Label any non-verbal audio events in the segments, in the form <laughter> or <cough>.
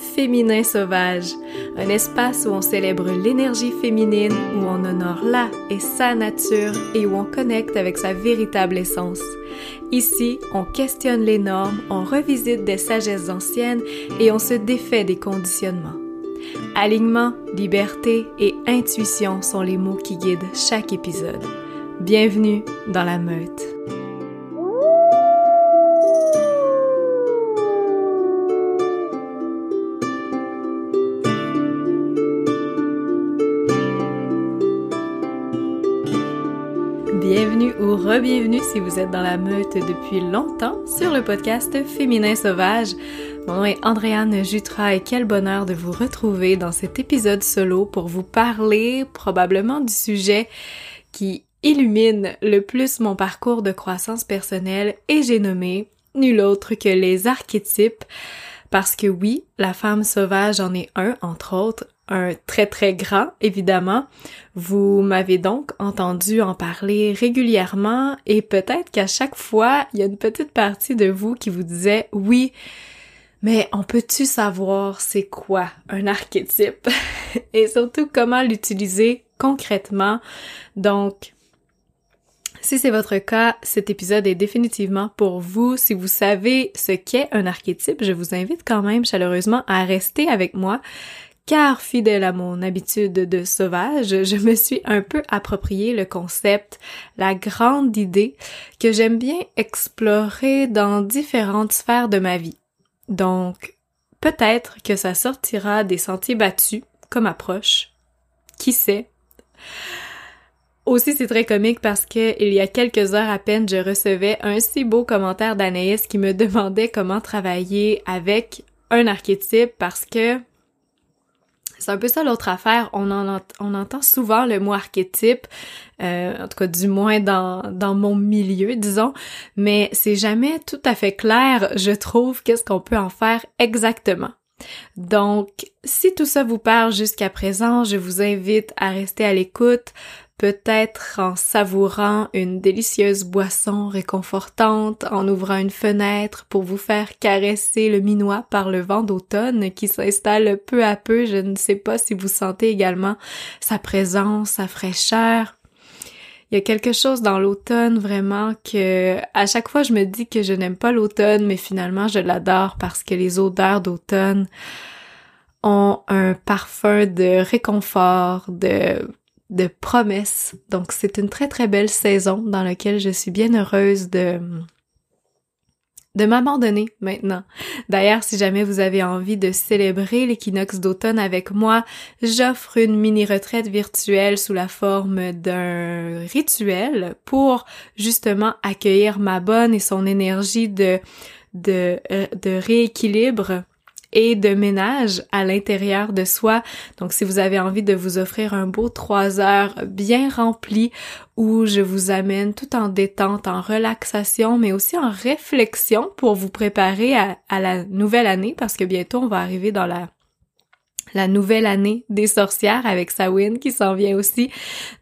Féminin Sauvage, un espace où on célèbre l'énergie féminine, où on honore la et sa nature et où on connecte avec sa véritable essence. Ici, on questionne les normes, on revisite des sagesses anciennes et on se défait des conditionnements. Alignement, liberté et intuition sont les mots qui guident chaque épisode. Bienvenue dans la meute. Bienvenue si vous êtes dans la meute depuis longtemps sur le podcast Féminin Sauvage. Mon nom est Andréane Jutra et quel bonheur de vous retrouver dans cet épisode solo pour vous parler probablement du sujet qui illumine le plus mon parcours de croissance personnelle et j'ai nommé nul autre que les archétypes parce que oui, la femme sauvage en est un, entre autres, un très très grand, évidemment. Vous m'avez donc entendu en parler régulièrement et peut-être qu'à chaque fois, il y a une petite partie de vous qui vous disait oui, mais on peut-tu savoir c'est quoi un archétype <laughs> et surtout comment l'utiliser concrètement. Donc, si c'est votre cas, cet épisode est définitivement pour vous. Si vous savez ce qu'est un archétype, je vous invite quand même chaleureusement à rester avec moi car fidèle à mon habitude de sauvage, je me suis un peu approprié le concept, la grande idée que j'aime bien explorer dans différentes sphères de ma vie. Donc, peut-être que ça sortira des sentiers battus comme approche. Qui sait? Aussi, c'est très comique parce que il y a quelques heures à peine, je recevais un si beau commentaire d'Anaïs qui me demandait comment travailler avec un archétype parce que c'est un peu ça l'autre affaire. On, en on entend souvent le mot archétype, euh, en tout cas du moins dans, dans mon milieu, disons, mais c'est jamais tout à fait clair, je trouve, qu'est-ce qu'on peut en faire exactement. Donc, si tout ça vous parle jusqu'à présent, je vous invite à rester à l'écoute peut-être en savourant une délicieuse boisson réconfortante, en ouvrant une fenêtre pour vous faire caresser le minois par le vent d'automne qui s'installe peu à peu. Je ne sais pas si vous sentez également sa présence, sa fraîcheur. Il y a quelque chose dans l'automne vraiment que à chaque fois je me dis que je n'aime pas l'automne, mais finalement je l'adore parce que les odeurs d'automne ont un parfum de réconfort, de de promesses. Donc c'est une très très belle saison dans laquelle je suis bien heureuse de de m'abandonner maintenant. D'ailleurs, si jamais vous avez envie de célébrer l'équinoxe d'automne avec moi, j'offre une mini retraite virtuelle sous la forme d'un rituel pour justement accueillir ma bonne et son énergie de de, euh, de rééquilibre et de ménage à l'intérieur de soi. Donc si vous avez envie de vous offrir un beau trois heures bien rempli où je vous amène tout en détente, en relaxation, mais aussi en réflexion pour vous préparer à, la nouvelle année parce que bientôt on va arriver dans la la nouvelle année des sorcières avec Sawin qui s'en vient aussi.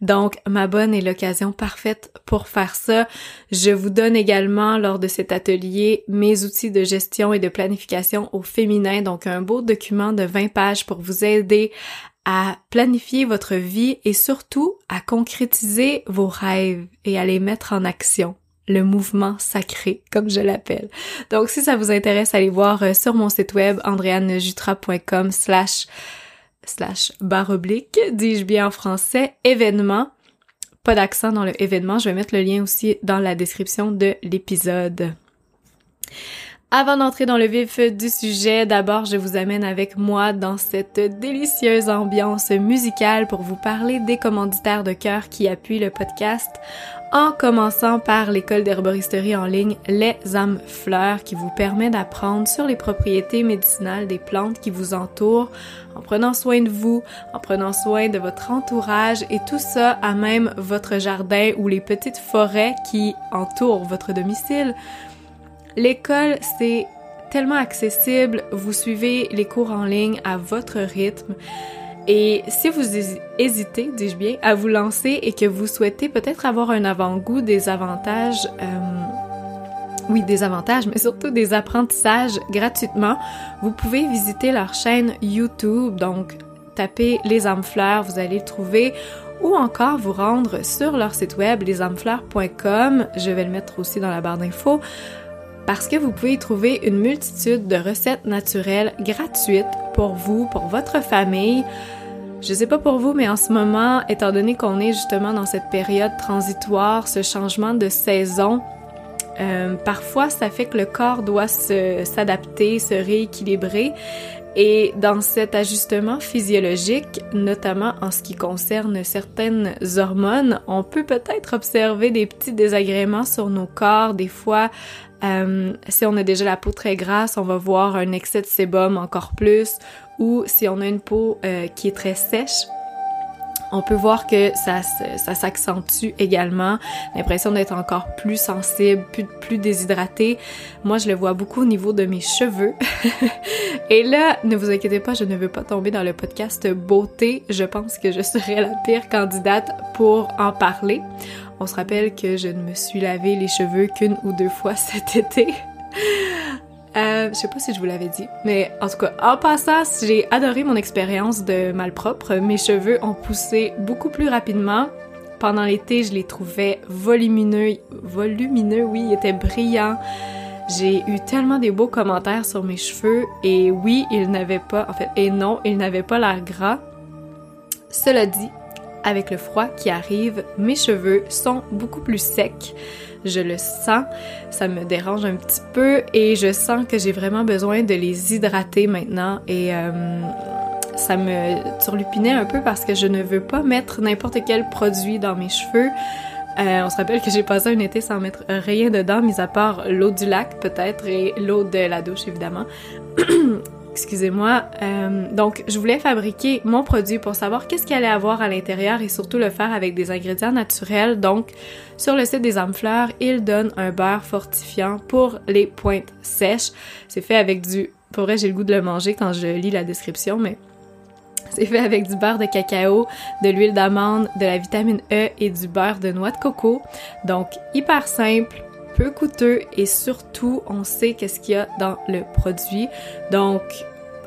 Donc, ma bonne est l'occasion parfaite pour faire ça. Je vous donne également lors de cet atelier mes outils de gestion et de planification au féminin. Donc, un beau document de 20 pages pour vous aider à planifier votre vie et surtout à concrétiser vos rêves et à les mettre en action le mouvement sacré, comme je l'appelle. Donc, si ça vous intéresse, allez voir euh, sur mon site web andreannejutra.com slash slash barre oblique, dis-je bien en français, événement. Pas d'accent dans le événement, je vais mettre le lien aussi dans la description de l'épisode. Avant d'entrer dans le vif du sujet, d'abord je vous amène avec moi dans cette délicieuse ambiance musicale pour vous parler des commanditaires de cœur qui appuient le podcast en commençant par l'école d'herboristerie en ligne Les âmes fleurs qui vous permet d'apprendre sur les propriétés médicinales des plantes qui vous entourent en prenant soin de vous, en prenant soin de votre entourage et tout ça à même votre jardin ou les petites forêts qui entourent votre domicile. L'école, c'est tellement accessible, vous suivez les cours en ligne à votre rythme. Et si vous hésitez, dis-je bien, à vous lancer et que vous souhaitez peut-être avoir un avant-goût des avantages euh, oui, des avantages, mais surtout des apprentissages gratuitement. Vous pouvez visiter leur chaîne YouTube, donc tapez Les âmes fleurs, vous allez le trouver, ou encore vous rendre sur leur site web lesamefleurs.com. Je vais le mettre aussi dans la barre d'infos parce que vous pouvez y trouver une multitude de recettes naturelles gratuites pour vous, pour votre famille. Je sais pas pour vous, mais en ce moment, étant donné qu'on est justement dans cette période transitoire, ce changement de saison, euh, parfois ça fait que le corps doit s'adapter, se rééquilibrer. Et dans cet ajustement physiologique, notamment en ce qui concerne certaines hormones, on peut peut-être observer des petits désagréments sur nos corps, des fois euh, si on a déjà la peau très grasse, on va voir un excès de sébum encore plus. Ou si on a une peau euh, qui est très sèche, on peut voir que ça, ça s'accentue également. L'impression d'être encore plus sensible, plus, plus déshydraté. Moi, je le vois beaucoup au niveau de mes cheveux. <laughs> Et là, ne vous inquiétez pas, je ne veux pas tomber dans le podcast beauté. Je pense que je serais la pire candidate pour en parler. On se rappelle que je ne me suis lavé les cheveux qu'une ou deux fois <laughs> cet été. Euh, je sais pas si je vous l'avais dit, mais en tout cas, en passant, j'ai adoré mon expérience de malpropre. Mes cheveux ont poussé beaucoup plus rapidement. Pendant l'été, je les trouvais volumineux, volumineux, oui, ils étaient brillants. J'ai eu tellement des beaux commentaires sur mes cheveux et oui, ils n'avaient pas, en fait, et non, ils n'avaient pas l'air gras. Cela dit, avec le froid qui arrive, mes cheveux sont beaucoup plus secs. Je le sens, ça me dérange un petit peu et je sens que j'ai vraiment besoin de les hydrater maintenant et euh, ça me turlupinait un peu parce que je ne veux pas mettre n'importe quel produit dans mes cheveux. Euh, on se rappelle que j'ai passé un été sans mettre rien dedans, mis à part l'eau du lac peut-être et l'eau de la douche évidemment. <clears throat> excusez-moi. Euh, donc, je voulais fabriquer mon produit pour savoir qu'est-ce qu'il allait avoir à l'intérieur et surtout le faire avec des ingrédients naturels. Donc, sur le site des âmes fleurs, ils donnent un beurre fortifiant pour les pointes sèches. C'est fait avec du... Pour vrai, j'ai le goût de le manger quand je lis la description, mais c'est fait avec du beurre de cacao, de l'huile d'amande, de la vitamine E et du beurre de noix de coco. Donc, hyper simple, peu coûteux et surtout, on sait qu'est-ce qu'il y a dans le produit. Donc,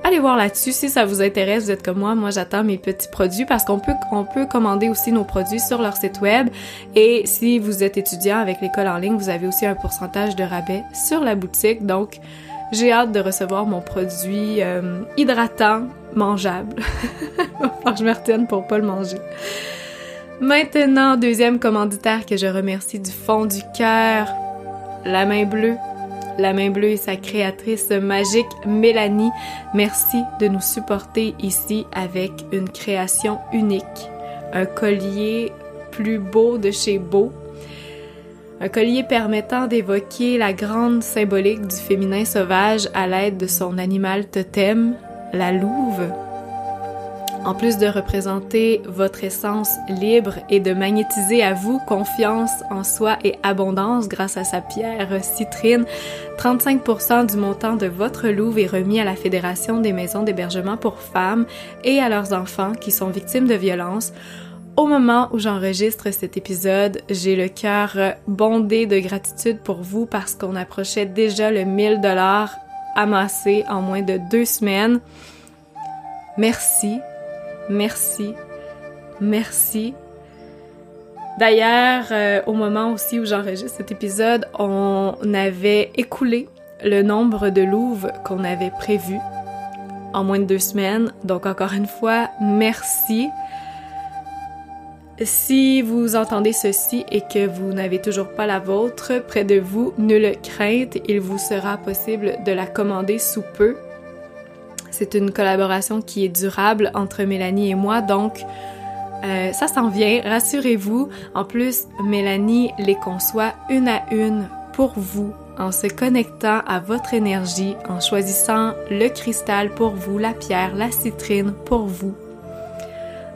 allez voir là-dessus si ça vous intéresse. Vous êtes comme moi, moi j'attends mes petits produits parce qu'on peut on peut commander aussi nos produits sur leur site web et si vous êtes étudiant avec l'école en ligne, vous avez aussi un pourcentage de rabais sur la boutique. Donc, j'ai hâte de recevoir mon produit euh, hydratant, mangeable. <laughs> Enfin, je me retienne pour pas le manger. Maintenant, deuxième commanditaire que je remercie du fond du cœur, la main bleue. La main bleue et sa créatrice magique Mélanie, merci de nous supporter ici avec une création unique. Un collier plus beau de chez Beau. Un collier permettant d'évoquer la grande symbolique du féminin sauvage à l'aide de son animal totem, la louve. En plus de représenter votre essence libre et de magnétiser à vous confiance en soi et abondance grâce à sa pierre citrine, 35% du montant de votre louve est remis à la Fédération des maisons d'hébergement pour femmes et à leurs enfants qui sont victimes de violences. Au moment où j'enregistre cet épisode, j'ai le cœur bondé de gratitude pour vous parce qu'on approchait déjà le 1000 dollars amassés en moins de deux semaines. Merci merci, merci. D'ailleurs, euh, au moment aussi où j'enregistre cet épisode, on avait écoulé le nombre de louves qu'on avait prévu en moins de deux semaines. Donc encore une fois, merci. Si vous entendez ceci et que vous n'avez toujours pas la vôtre près de vous, nulle crainte, il vous sera possible de la commander sous peu c'est une collaboration qui est durable entre Mélanie et moi, donc euh, ça s'en vient, rassurez-vous. En plus, Mélanie les conçoit une à une pour vous, en se connectant à votre énergie, en choisissant le cristal pour vous, la pierre, la citrine pour vous.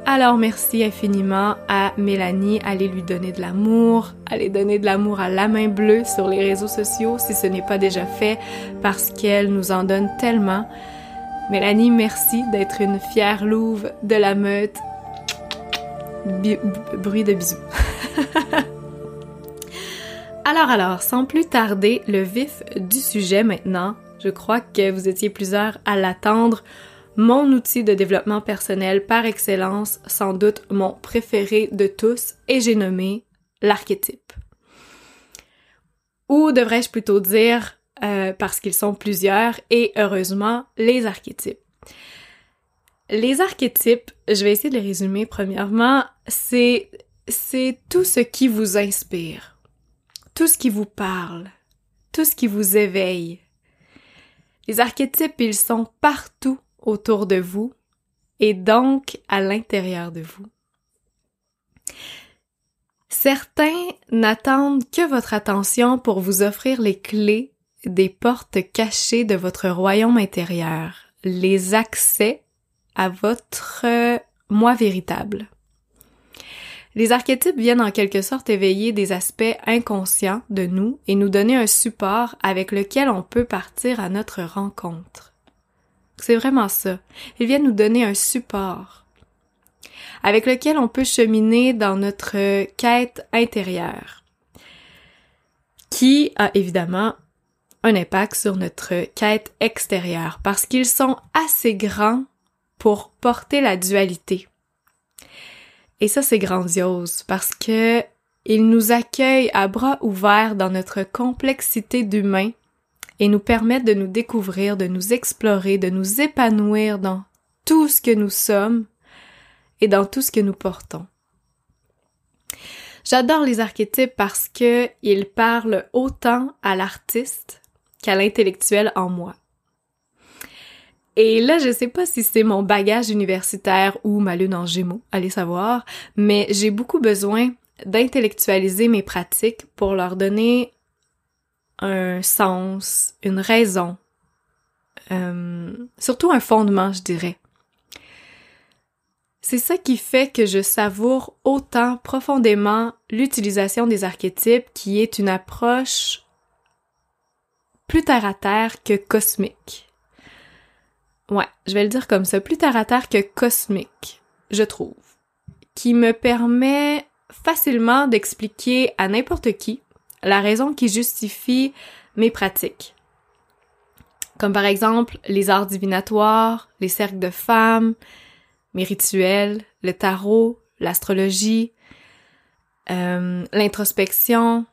Alors merci infiniment à Mélanie, allez lui donner de l'amour, allez donner de l'amour à la main bleue sur les réseaux sociaux si ce n'est pas déjà fait parce qu'elle nous en donne tellement. Mélanie, merci d'être une fière louve de la meute. bruit de bisous. <laughs> Alors alors, sans plus tarder, le vif du sujet maintenant. Je crois que vous étiez plusieurs à l'attendre. Mon outil de développement personnel par excellence, sans doute mon préféré de tous, et j'ai nommé l'archétype. Ou devrais-je plutôt dire, euh, parce qu'ils sont plusieurs, et heureusement, les archétypes. Les archétypes, je vais essayer de les résumer premièrement, c'est, c'est tout ce qui vous inspire, tout ce qui vous parle, tout ce qui vous éveille. Les archétypes, ils sont partout autour de vous et donc à l'intérieur de vous. Certains n'attendent que votre attention pour vous offrir les clés des portes cachées de votre royaume intérieur, les accès à votre moi véritable. Les archétypes viennent en quelque sorte éveiller des aspects inconscients de nous et nous donner un support avec lequel on peut partir à notre rencontre. C'est vraiment ça. Ils viennent nous donner un support avec lequel on peut cheminer dans notre quête intérieure qui a évidemment un impact sur notre quête extérieure parce qu'ils sont assez grands pour porter la dualité. Et ça, c'est grandiose parce que il nous accueille à bras ouverts dans notre complexité d'humain et nous permettent de nous découvrir, de nous explorer, de nous épanouir dans tout ce que nous sommes et dans tout ce que nous portons. J'adore les archétypes parce que ils parlent autant à l'artiste qu'à l'intellectuel en moi. Et là, je sais pas si c'est mon bagage universitaire ou ma lune en gémeaux, allez savoir, mais j'ai beaucoup besoin d'intellectualiser mes pratiques pour leur donner un sens, une raison, euh, surtout un fondement, je dirais. C'est ça qui fait que je savoure autant profondément l'utilisation des archétypes qui est une approche plus terre à terre que cosmique. Ouais, je vais le dire comme ça, plus terre à terre que cosmique, je trouve, qui me permet facilement d'expliquer à n'importe qui la raison qui justifie mes pratiques. Comme par exemple les arts divinatoires, les cercles de femmes, mes rituels, le tarot, l'astrologie, euh, l'introspection,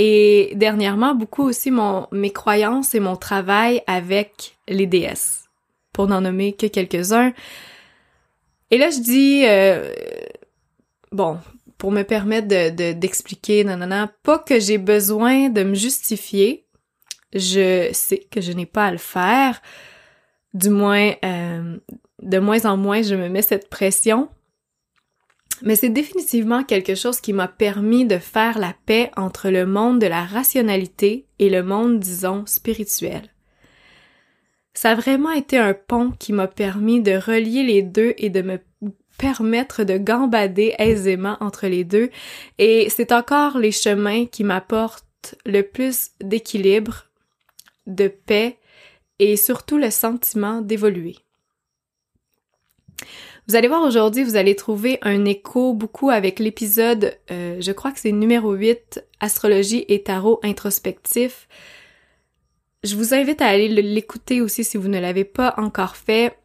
et dernièrement, beaucoup aussi mon, mes croyances et mon travail avec les déesses, pour n'en nommer que quelques-uns. Et là, je dis, euh, bon, pour me permettre de, d'expliquer, non, non, non, pas que j'ai besoin de me justifier, je sais que je n'ai pas à le faire, du moins, euh, de moins en moins, je me mets cette pression, mais c'est définitivement quelque chose qui m'a permis de faire la paix entre le monde de la rationalité et le monde, disons, spirituel. Ça a vraiment été un pont qui m'a permis de relier les deux et de me permettre de gambader aisément entre les deux, et c'est encore les chemins qui m'apportent le plus d'équilibre, de paix et surtout le sentiment d'évoluer. Vous allez voir aujourd'hui, vous allez trouver un écho beaucoup avec l'épisode, euh, je crois que c'est numéro 8, Astrologie et Tarot introspectif. Je vous invite à aller l'écouter aussi si vous ne l'avez pas encore fait.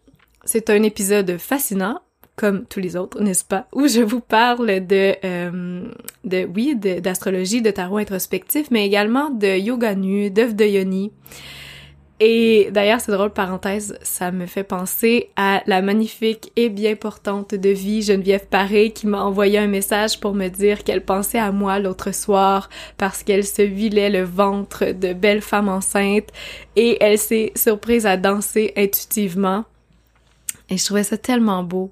C'est un épisode fascinant, comme tous les autres, n'est-ce pas, où je vous parle de, euh, de oui, d'astrologie, de, tarot introspectif, mais également de yoga nu, d'œuvres de yoni. Et d'ailleurs, c'est drôle, parenthèse, ça me fait penser à la magnifique et bien portante de vie Geneviève Paré qui m'a envoyé un message pour me dire qu'elle pensait à moi l'autre soir parce qu'elle se vilait le ventre de belle femme enceinte et elle s'est surprise à danser intuitivement. Et je trouvais ça tellement beau.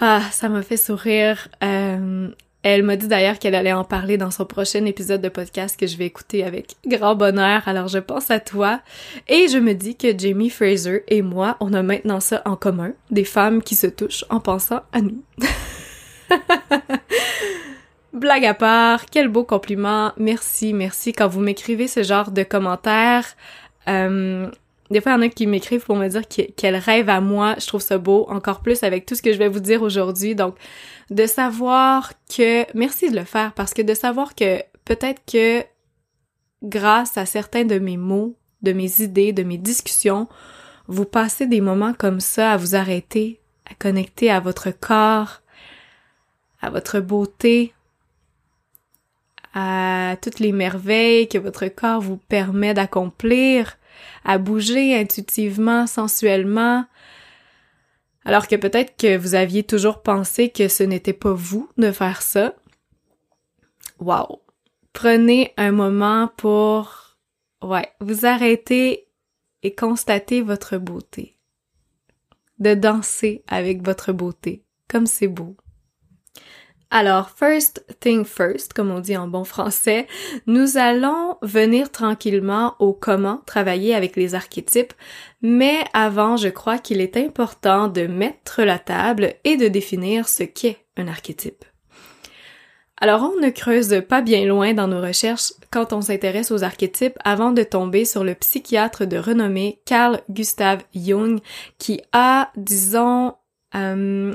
Ah, ça m'a fait sourire. Euh, elle m'a dit d'ailleurs qu'elle allait en parler dans son prochain épisode de podcast que je vais écouter avec grand bonheur, alors je pense à toi. Et je me dis que Jamie Fraser et moi, on a maintenant ça en commun, des femmes qui se touchent en pensant à nous. <laughs> Blague à part, quel beau compliment. Merci, merci. Quand vous m'écrivez ce genre de commentaires, euh, des fois, il y en a qui m'écrivent pour me dire qu'elles rêvent à moi. Je trouve ça beau, encore plus avec tout ce que je vais vous dire aujourd'hui. Donc, de savoir que, merci de le faire, parce que de savoir que peut-être que grâce à certains de mes mots, de mes idées, de mes discussions, vous passez des moments comme ça à vous arrêter, à connecter à votre corps, à votre beauté, à toutes les merveilles que votre corps vous permet d'accomplir, à bouger intuitivement, sensuellement, alors que peut-être que vous aviez toujours pensé que ce n'était pas vous de faire ça. Wow! Prenez un moment pour, ouais, vous arrêter et constater votre beauté. De danser avec votre beauté, comme c'est beau. Alors, first thing first, comme on dit en bon français, nous allons venir tranquillement au comment travailler avec les archétypes, mais avant, je crois qu'il est important de mettre la table et de définir ce qu'est un archétype. Alors, on ne creuse pas bien loin dans nos recherches quand on s'intéresse aux archétypes avant de tomber sur le psychiatre de renommée Carl Gustav Jung qui a, disons, euh,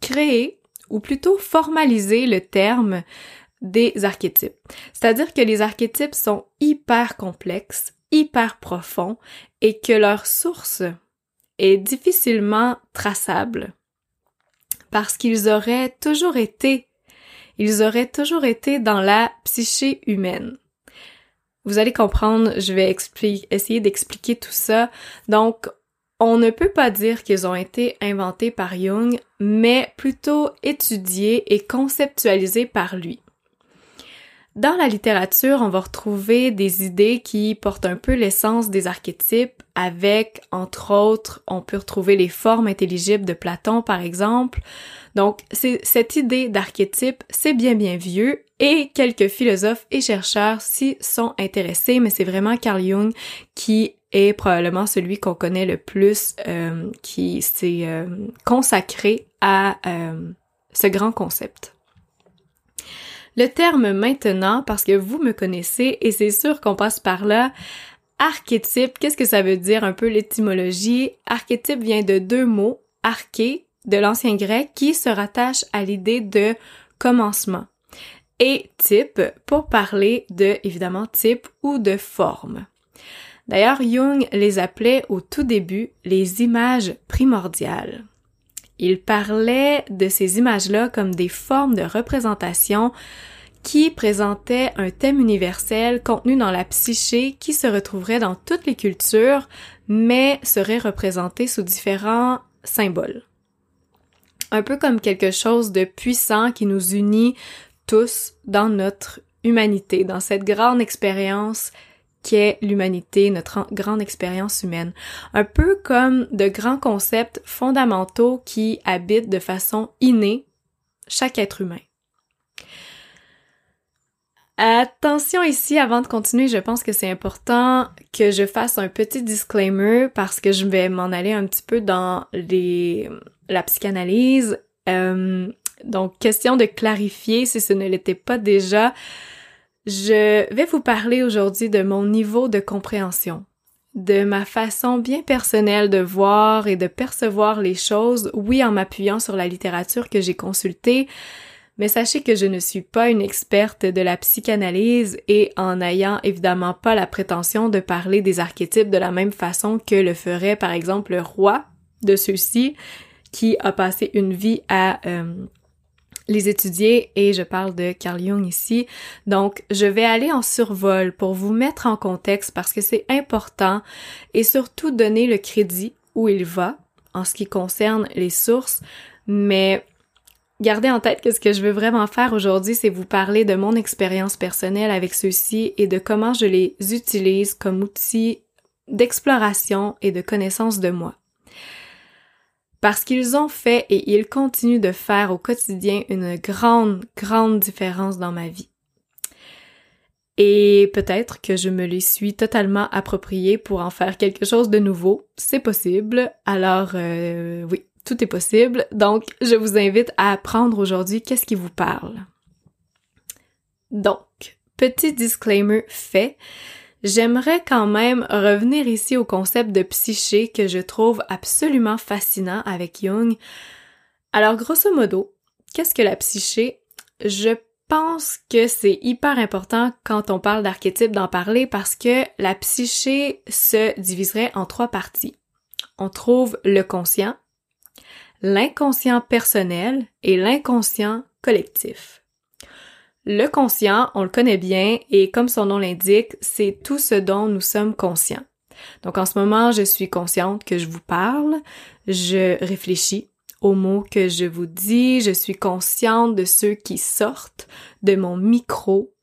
créé ou plutôt formalisé le terme des archétypes. C'est-à-dire que les archétypes sont hyper complexes, hyper profonds et que leur source est difficilement traçable parce qu'ils auraient toujours été, ils auraient toujours été dans la psyché humaine. Vous allez comprendre, je vais essayer d'expliquer tout ça. Donc, on ne peut pas dire qu'ils ont été inventés par Jung, mais plutôt étudiés et conceptualisés par lui. Dans la littérature, on va retrouver des idées qui portent un peu l'essence des archétypes avec, entre autres, on peut retrouver les formes intelligibles de Platon, par exemple. Donc, cette idée d'archétype, c'est bien bien vieux et quelques philosophes et chercheurs s'y sont intéressés, mais c'est vraiment Carl Jung qui est probablement celui qu'on connaît le plus, euh, qui s'est euh, consacré à euh, ce grand concept. Le terme maintenant, parce que vous me connaissez et c'est sûr qu'on passe par là, archétype, qu'est-ce que ça veut dire un peu l'étymologie? Archétype vient de deux mots, arché de l'ancien grec qui se rattache à l'idée de commencement et type pour parler de évidemment type ou de forme. D'ailleurs, Jung les appelait au tout début les images primordiales. Il parlait de ces images-là comme des formes de représentation qui présentaient un thème universel contenu dans la psyché qui se retrouverait dans toutes les cultures, mais serait représenté sous différents symboles. Un peu comme quelque chose de puissant qui nous unit tous dans notre humanité, dans cette grande expérience qu'est l'humanité, notre grande expérience humaine. Un peu comme de grands concepts fondamentaux qui habitent de façon innée chaque être humain. Attention ici, avant de continuer, je pense que c'est important que je fasse un petit disclaimer parce que je vais m'en aller un petit peu dans les, la psychanalyse. Euh, donc, question de clarifier si ce ne l'était pas déjà. Je vais vous parler aujourd'hui de mon niveau de compréhension, de ma façon bien personnelle de voir et de percevoir les choses, oui en m'appuyant sur la littérature que j'ai consultée, mais sachez que je ne suis pas une experte de la psychanalyse et en n'ayant évidemment pas la prétention de parler des archétypes de la même façon que le ferait par exemple le roi de ceux-ci qui a passé une vie à euh, les étudier et je parle de Carl Jung ici. Donc, je vais aller en survol pour vous mettre en contexte parce que c'est important et surtout donner le crédit où il va en ce qui concerne les sources, mais gardez en tête que ce que je veux vraiment faire aujourd'hui, c'est vous parler de mon expérience personnelle avec ceux-ci et de comment je les utilise comme outil d'exploration et de connaissance de moi parce qu'ils ont fait et ils continuent de faire au quotidien une grande, grande différence dans ma vie. Et peut-être que je me les suis totalement appropriés pour en faire quelque chose de nouveau. C'est possible. Alors euh, oui, tout est possible. Donc, je vous invite à apprendre aujourd'hui qu'est-ce qui vous parle. Donc, petit disclaimer fait. J'aimerais quand même revenir ici au concept de psyché que je trouve absolument fascinant avec Jung. Alors grosso modo, qu'est-ce que la psyché? Je pense que c'est hyper important quand on parle d'archétype d'en parler parce que la psyché se diviserait en trois parties. On trouve le conscient, l'inconscient personnel et l'inconscient collectif. Le conscient, on le connaît bien et comme son nom l'indique, c'est tout ce dont nous sommes conscients. Donc en ce moment, je suis consciente que je vous parle, je réfléchis aux mots que je vous dis, je suis consciente de ceux qui sortent de mon micro,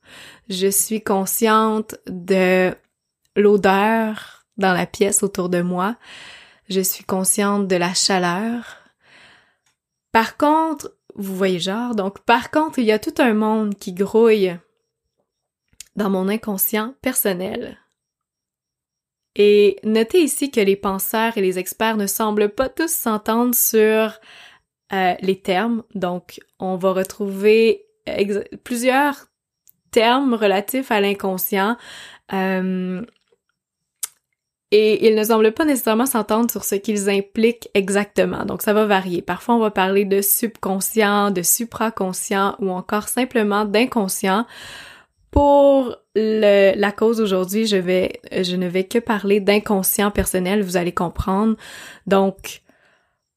je suis consciente de l'odeur dans la pièce autour de moi, je suis consciente de la chaleur. Par contre, vous voyez genre, donc par contre, il y a tout un monde qui grouille dans mon inconscient personnel. Et notez ici que les penseurs et les experts ne semblent pas tous s'entendre sur euh, les termes. Donc, on va retrouver plusieurs termes relatifs à l'inconscient. Euh, et ils ne semblent pas nécessairement s'entendre sur ce qu'ils impliquent exactement. Donc ça va varier. Parfois on va parler de subconscient, de supraconscient ou encore simplement d'inconscient. Pour la cause aujourd'hui, je je ne vais que parler d'inconscient personnel, vous allez comprendre. Donc,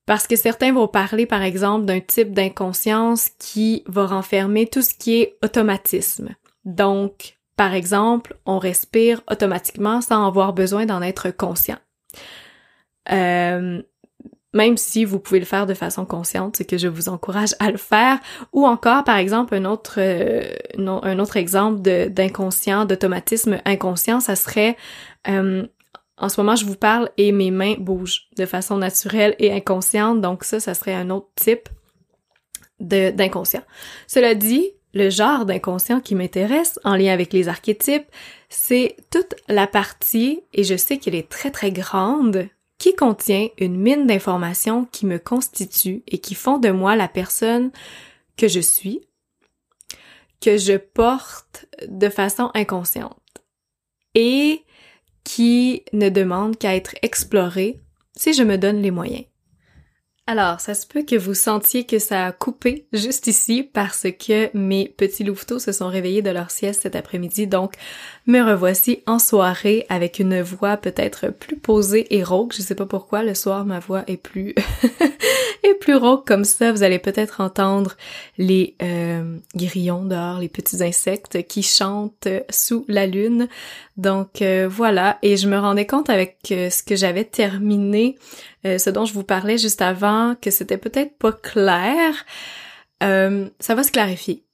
parce que certains vont parler, par exemple, d'un type d'inconscience qui va renfermer tout ce qui est automatisme. Donc, par exemple, on respire automatiquement sans avoir besoin d'en être conscient. Euh, même si vous pouvez le faire de façon consciente, c'est que je vous encourage à le faire. Ou encore, par exemple, un autre, euh, un autre exemple d'inconscient, d'automatisme inconscient, ça serait euh, en ce moment, je vous parle et mes mains bougent de façon naturelle et inconsciente, donc ça, ça serait un autre type d'inconscient. Cela dit, le genre d'inconscient qui m'intéresse en lien avec les archétypes, c'est toute la partie, et je sais qu'elle est très très grande, qui contient une mine d'informations qui me constituent et qui font de moi la personne que je suis, que je porte de façon inconsciente et qui ne demande qu'à être explorée si je me donne les moyens. Alors, ça se peut que vous sentiez que ça a coupé juste ici parce que mes petits louveteaux se sont réveillés de leur sieste cet après-midi, donc me revoici en soirée avec une voix peut-être plus posée et rauque. Je sais pas pourquoi, le soir ma voix est plus <laughs> est plus rauque comme ça. Vous allez peut-être entendre les euh, grillons dehors, les petits insectes qui chantent sous la lune. Donc euh, voilà, et je me rendais compte avec euh, ce que j'avais terminé euh, ce dont je vous parlais juste avant, que c'était peut-être pas clair, euh, ça va se clarifier.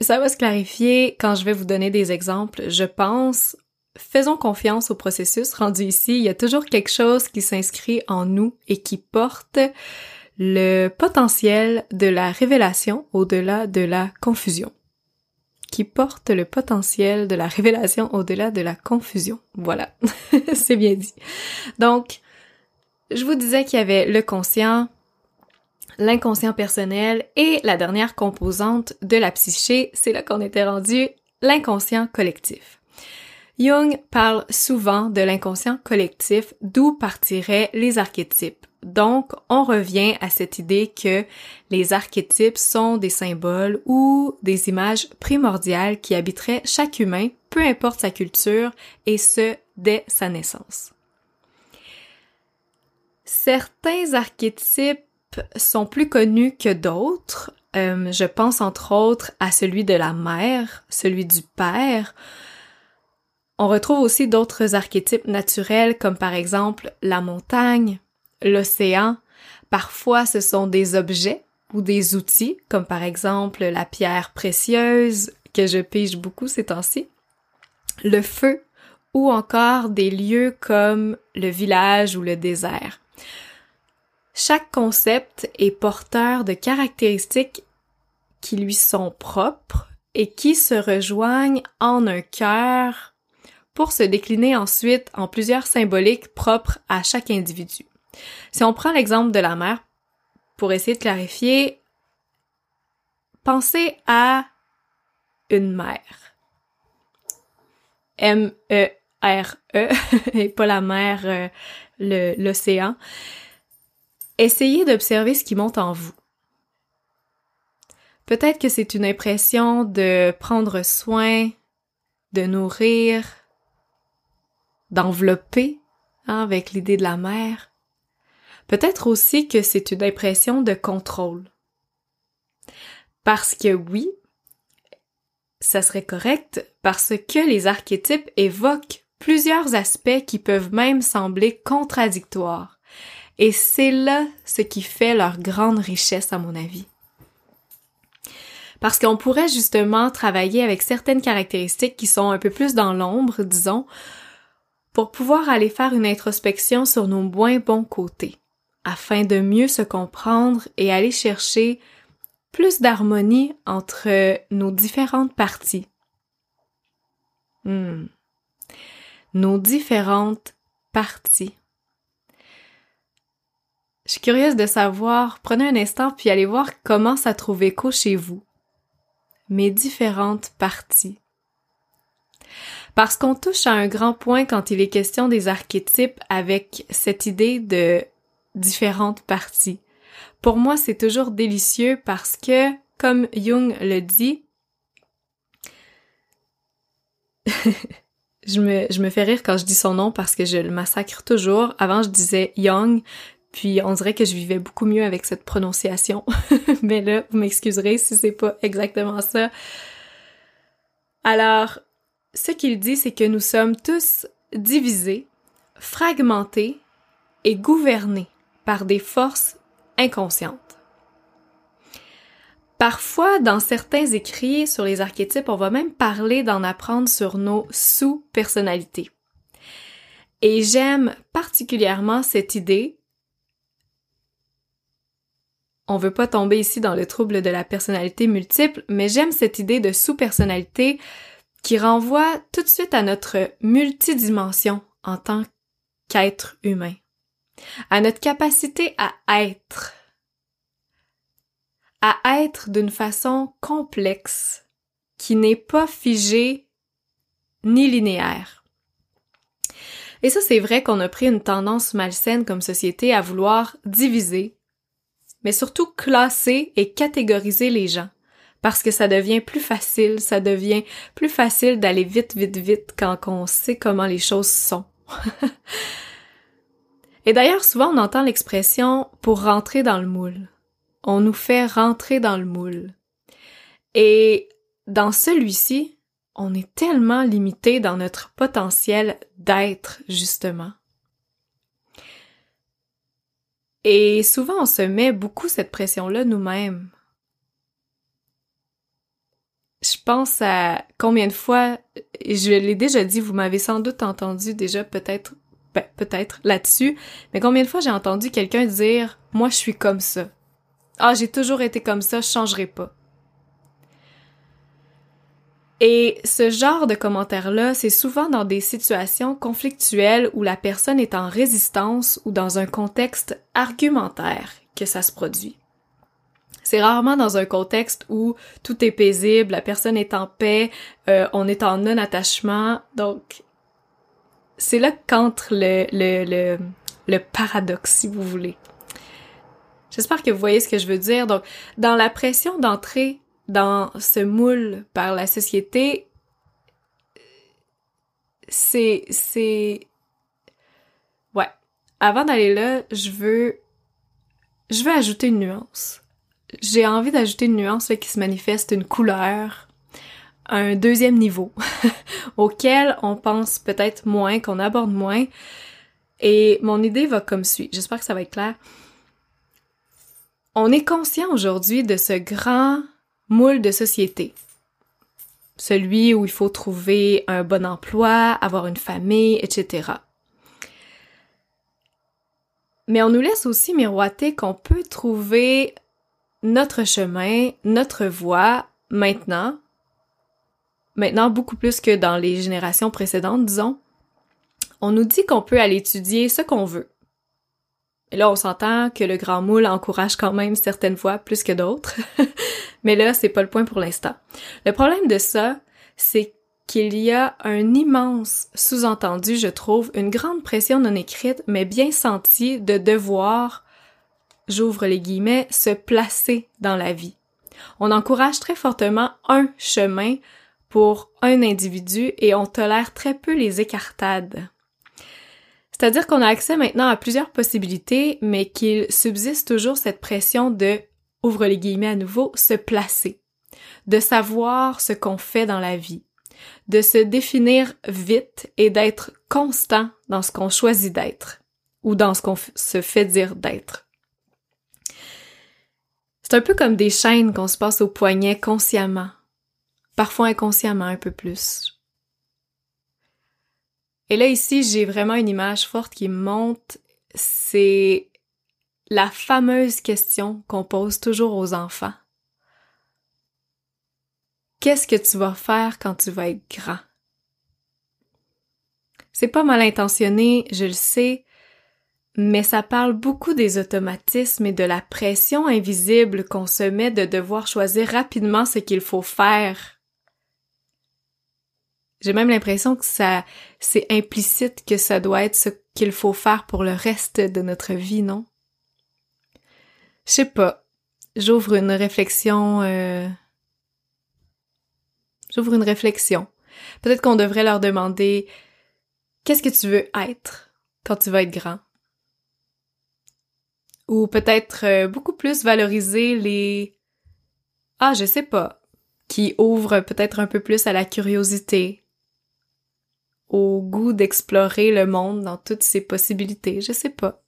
Ça va se clarifier quand je vais vous donner des exemples. Je pense, faisons confiance au processus rendu ici. Il y a toujours quelque chose qui s'inscrit en nous et qui porte le potentiel de la révélation au-delà de la confusion. Qui porte le potentiel de la révélation au-delà de la confusion. Voilà, <laughs> c'est bien dit. Donc, je vous disais qu'il y avait le conscient, l'inconscient personnel et la dernière composante de la psyché, c'est là qu'on était rendu, l'inconscient collectif. Jung parle souvent de l'inconscient collectif, d'où partiraient les archétypes. Donc, on revient à cette idée que les archétypes sont des symboles ou des images primordiales qui habiteraient chaque humain, peu importe sa culture, et ce, dès sa naissance. Certains archétypes sont plus connus que d'autres. Euh, je pense entre autres à celui de la mère, celui du père. On retrouve aussi d'autres archétypes naturels comme par exemple la montagne, l'océan. Parfois ce sont des objets ou des outils comme par exemple la pierre précieuse que je pige beaucoup ces temps-ci, le feu ou encore des lieux comme le village ou le désert. Chaque concept est porteur de caractéristiques qui lui sont propres et qui se rejoignent en un cœur pour se décliner ensuite en plusieurs symboliques propres à chaque individu. Si on prend l'exemple de la mère, pour essayer de clarifier, pensez à une mère. M-E-R-E, <laughs> et pas la mer, euh, l'océan essayez d'observer ce qui monte en vous. Peut-être que c'est une impression de prendre soin, de nourrir, d'envelopper hein, avec l'idée de la mère. Peut-être aussi que c'est une impression de contrôle. Parce que oui, ça serait correct parce que les archétypes évoquent plusieurs aspects qui peuvent même sembler contradictoires. Et c'est là ce qui fait leur grande richesse à mon avis. Parce qu'on pourrait justement travailler avec certaines caractéristiques qui sont un peu plus dans l'ombre, disons, pour pouvoir aller faire une introspection sur nos moins bons côtés, afin de mieux se comprendre et aller chercher plus d'harmonie entre nos différentes parties. Hmm. Nos différentes parties. Je suis curieuse de savoir, prenez un instant puis allez voir comment ça trouve écho chez vous. Mes différentes parties. Parce qu'on touche à un grand point quand il est question des archétypes avec cette idée de différentes parties. Pour moi, c'est toujours délicieux parce que, comme Jung le dit, <laughs> je, me, je me fais rire quand je dis son nom parce que je le massacre toujours. Avant, je disais Young, puis on dirait que je vivais beaucoup mieux avec cette prononciation. <laughs> Mais là, vous m'excuserez si c'est pas exactement ça. Alors, ce qu'il dit, c'est que nous sommes tous divisés, fragmentés et gouvernés par des forces inconscientes. Parfois, dans certains écrits sur les archétypes, on va même parler d'en apprendre sur nos sous-personnalités. Et j'aime particulièrement cette idée. On veut pas tomber ici dans le trouble de la personnalité multiple, mais j'aime cette idée de sous-personnalité qui renvoie tout de suite à notre multidimension en tant qu'être humain à notre capacité à être, à être d'une façon complexe, qui n'est pas figée ni linéaire. Et ça, c'est vrai qu'on a pris une tendance malsaine comme société à vouloir diviser, mais surtout classer et catégoriser les gens, parce que ça devient plus facile, ça devient plus facile d'aller vite, vite, vite quand on sait comment les choses sont. <laughs> Et d'ailleurs, souvent on entend l'expression pour rentrer dans le moule. On nous fait rentrer dans le moule. Et dans celui-ci, on est tellement limité dans notre potentiel d'être, justement. Et souvent, on se met beaucoup cette pression-là nous-mêmes. Je pense à combien de fois, je l'ai déjà dit, vous m'avez sans doute entendu déjà peut-être ben, peut-être là-dessus, mais combien de fois j'ai entendu quelqu'un dire moi je suis comme ça. Ah, j'ai toujours été comme ça, je changerai pas. Et ce genre de commentaire-là, c'est souvent dans des situations conflictuelles où la personne est en résistance ou dans un contexte argumentaire que ça se produit. C'est rarement dans un contexte où tout est paisible, la personne est en paix, euh, on est en non-attachement. Donc, c'est là qu'entre le, le, le, le paradoxe, si vous voulez. J'espère que vous voyez ce que je veux dire. Donc, dans la pression d'entrer dans ce moule par la société, c'est, c'est, ouais. Avant d'aller là, je veux, je veux ajouter une nuance. J'ai envie d'ajouter une nuance qui se manifeste une couleur, un deuxième niveau <laughs> auquel on pense peut-être moins, qu'on aborde moins. Et mon idée va comme suit. J'espère que ça va être clair. On est conscient aujourd'hui de ce grand moule de société. Celui où il faut trouver un bon emploi, avoir une famille, etc. Mais on nous laisse aussi miroiter qu'on peut trouver notre chemin, notre voie maintenant maintenant beaucoup plus que dans les générations précédentes, disons, on nous dit qu'on peut aller étudier ce qu'on veut. Et là, on s'entend que le grand moule encourage quand même certaines fois plus que d'autres. <laughs> Mais là, c'est pas le point pour l'instant. Le problème de ça, c'est qu'il y a un immense sous-entendu, je trouve, une grande pression non écrite, mais bien sentie de devoir, j'ouvre les guillemets, se placer dans la vie. On encourage très fortement un chemin pour un individu et on tolère très peu les écartades. C'est-à-dire qu'on a accès maintenant à plusieurs possibilités, mais qu'il subsiste toujours cette pression de, ouvre les guillemets à nouveau, se placer, de savoir ce qu'on fait dans la vie, de se définir vite et d'être constant dans ce qu'on choisit d'être ou dans ce qu'on se fait dire d'être. C'est un peu comme des chaînes qu'on se passe au poignet consciemment, parfois inconsciemment un peu plus. Et là ici, j'ai vraiment une image forte qui monte, c'est la fameuse question qu'on pose toujours aux enfants. Qu'est-ce que tu vas faire quand tu vas être grand? C'est pas mal intentionné, je le sais, mais ça parle beaucoup des automatismes et de la pression invisible qu'on se met de devoir choisir rapidement ce qu'il faut faire. J'ai même l'impression que ça, c'est implicite que ça doit être ce qu'il faut faire pour le reste de notre vie, non? Je sais pas. J'ouvre une réflexion, euh... J'ouvre une réflexion. Peut-être qu'on devrait leur demander qu'est-ce que tu veux être quand tu vas être grand? Ou peut-être euh, beaucoup plus valoriser les ah, je sais pas, qui ouvrent peut-être un peu plus à la curiosité, au goût d'explorer le monde dans toutes ses possibilités, je sais pas.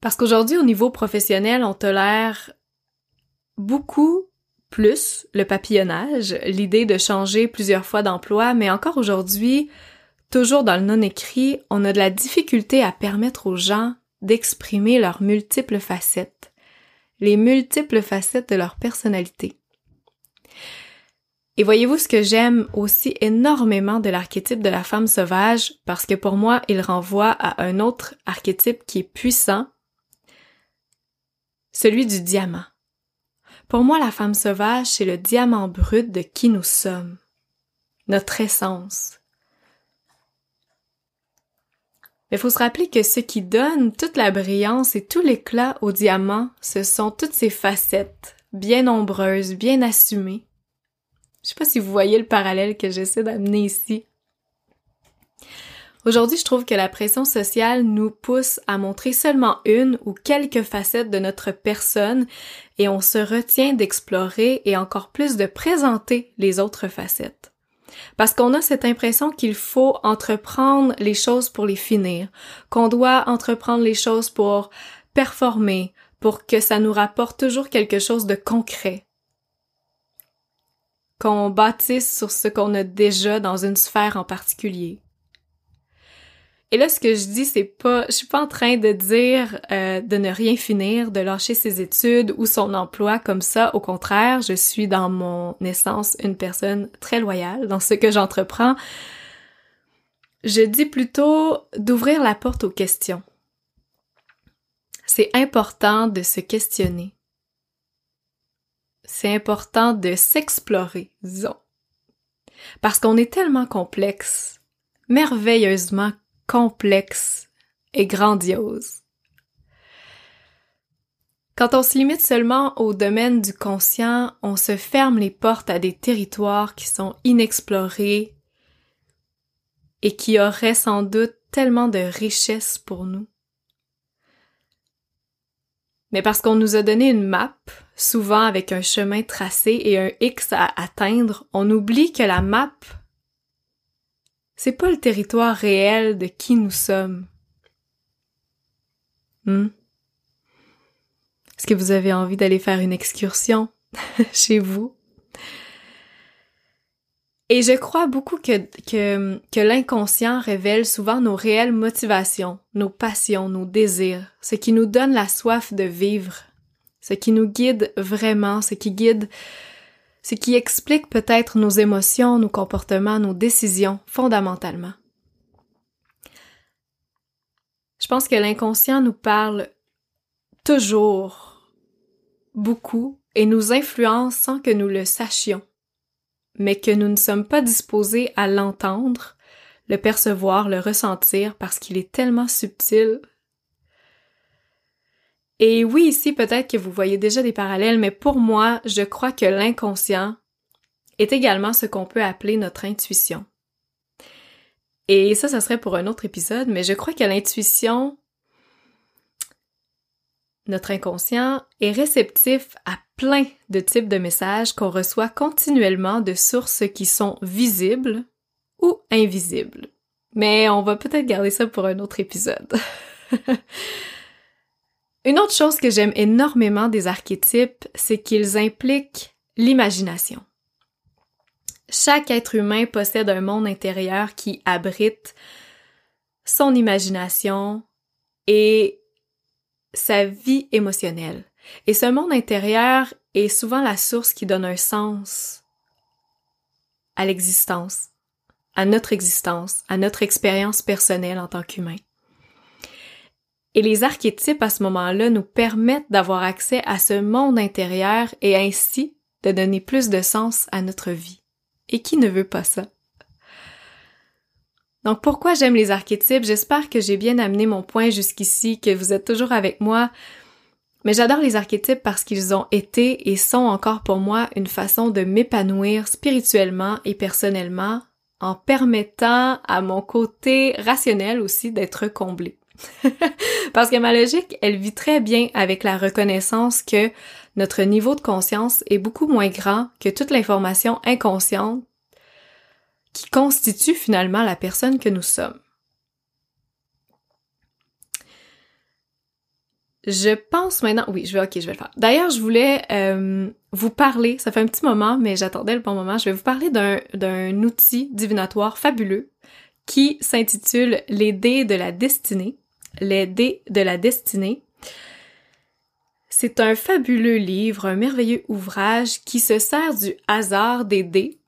Parce qu'aujourd'hui, au niveau professionnel, on tolère beaucoup plus le papillonnage, l'idée de changer plusieurs fois d'emploi, mais encore aujourd'hui, toujours dans le non-écrit, on a de la difficulté à permettre aux gens d'exprimer leurs multiples facettes, les multiples facettes de leur personnalité. Et voyez-vous ce que j'aime aussi énormément de l'archétype de la femme sauvage, parce que pour moi, il renvoie à un autre archétype qui est puissant, celui du diamant. Pour moi, la femme sauvage, c'est le diamant brut de qui nous sommes, notre essence, Mais il faut se rappeler que ce qui donne toute la brillance et tout l'éclat au diamant, ce sont toutes ces facettes, bien nombreuses, bien assumées. Je sais pas si vous voyez le parallèle que j'essaie d'amener ici. Aujourd'hui, je trouve que la pression sociale nous pousse à montrer seulement une ou quelques facettes de notre personne et on se retient d'explorer et encore plus de présenter les autres facettes. Parce qu'on a cette impression qu'il faut entreprendre les choses pour les finir, qu'on doit entreprendre les choses pour performer, pour que ça nous rapporte toujours quelque chose de concret. Qu'on bâtisse sur ce qu'on a déjà dans une sphère en particulier. Et là, ce que je dis, c'est pas, je suis pas en train de dire euh, de ne rien finir, de lâcher ses études ou son emploi comme ça. Au contraire, je suis dans mon essence une personne très loyale dans ce que j'entreprends. Je dis plutôt d'ouvrir la porte aux questions. C'est important de se questionner. C'est important de s'explorer, disons. Parce qu'on est tellement complexe, merveilleusement complexe et grandiose. Quand on se limite seulement au domaine du conscient, on se ferme les portes à des territoires qui sont inexplorés et qui auraient sans doute tellement de richesses pour nous. Mais parce qu'on nous a donné une map, souvent avec un chemin tracé et un X à atteindre, on oublie que la map c'est pas le territoire réel de qui nous sommes. Hmm? Est-ce que vous avez envie d'aller faire une excursion <laughs> chez vous? Et je crois beaucoup que, l'inconscient révèle souvent nos réelles motivations, nos passions, nos désirs, ce qui nous donne la soif de vivre, ce qui nous guide vraiment, ce qui guide ce qui explique peut-être nos émotions, nos comportements, nos décisions fondamentalement. Je pense que l'inconscient nous parle toujours beaucoup et nous influence sans que nous le sachions, mais que nous ne sommes pas disposés à l'entendre, le percevoir, le ressentir parce qu'il est tellement subtil. Et oui, ici, peut-être que vous voyez déjà des parallèles, mais pour moi, je crois que l'inconscient est également ce qu'on peut appeler notre intuition. Et ça, ça serait pour un autre épisode, mais je crois que l'intuition, notre inconscient, est réceptif à plein de types de messages qu'on reçoit continuellement de sources qui sont visibles ou invisibles. Mais on va peut-être garder ça pour un autre épisode. <laughs> Une autre chose que j'aime énormément des archétypes, c'est qu'ils impliquent l'imagination. Chaque être humain possède un monde intérieur qui abrite son imagination et sa vie émotionnelle. Et ce monde intérieur est souvent la source qui donne un sens à l'existence, à notre existence, à notre expérience personnelle en tant qu'humain. Et les archétypes à ce moment-là nous permettent d'avoir accès à ce monde intérieur et ainsi de donner plus de sens à notre vie. Et qui ne veut pas ça? Donc pourquoi j'aime les archétypes? J'espère que j'ai bien amené mon point jusqu'ici, que vous êtes toujours avec moi. Mais j'adore les archétypes parce qu'ils ont été et sont encore pour moi une façon de m'épanouir spirituellement et personnellement en permettant à mon côté rationnel aussi d'être comblé. <laughs> Parce que ma logique, elle vit très bien avec la reconnaissance que notre niveau de conscience est beaucoup moins grand que toute l'information inconsciente qui constitue finalement la personne que nous sommes. Je pense maintenant, oui, je vais, ok, je vais le faire. D'ailleurs, je voulais euh, vous parler, ça fait un petit moment, mais j'attendais le bon moment, je vais vous parler d'un outil divinatoire fabuleux qui s'intitule Les dés de la destinée les dés de la destinée. C'est un fabuleux livre, un merveilleux ouvrage qui se sert du hasard des dés,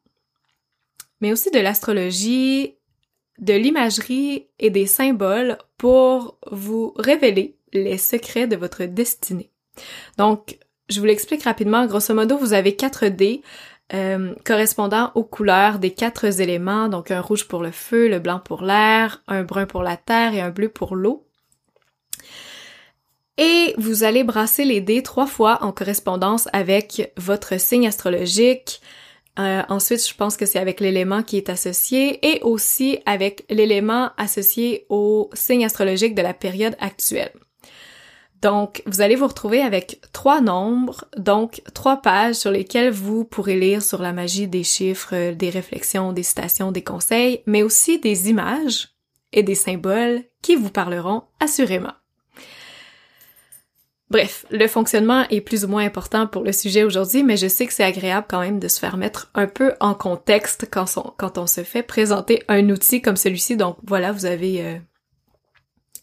mais aussi de l'astrologie, de l'imagerie et des symboles pour vous révéler les secrets de votre destinée. Donc, je vous l'explique rapidement. Grosso modo, vous avez quatre dés euh, correspondant aux couleurs des quatre éléments, donc un rouge pour le feu, le blanc pour l'air, un brun pour la terre et un bleu pour l'eau. Et vous allez brasser les dés trois fois en correspondance avec votre signe astrologique. Euh, ensuite, je pense que c'est avec l'élément qui est associé et aussi avec l'élément associé au signe astrologique de la période actuelle. Donc, vous allez vous retrouver avec trois nombres, donc trois pages sur lesquelles vous pourrez lire sur la magie des chiffres, des réflexions, des citations, des conseils, mais aussi des images et des symboles qui vous parleront assurément. Bref, le fonctionnement est plus ou moins important pour le sujet aujourd'hui, mais je sais que c'est agréable quand même de se faire mettre un peu en contexte quand on, se fait présenter un outil comme celui-ci. Donc voilà, vous avez euh,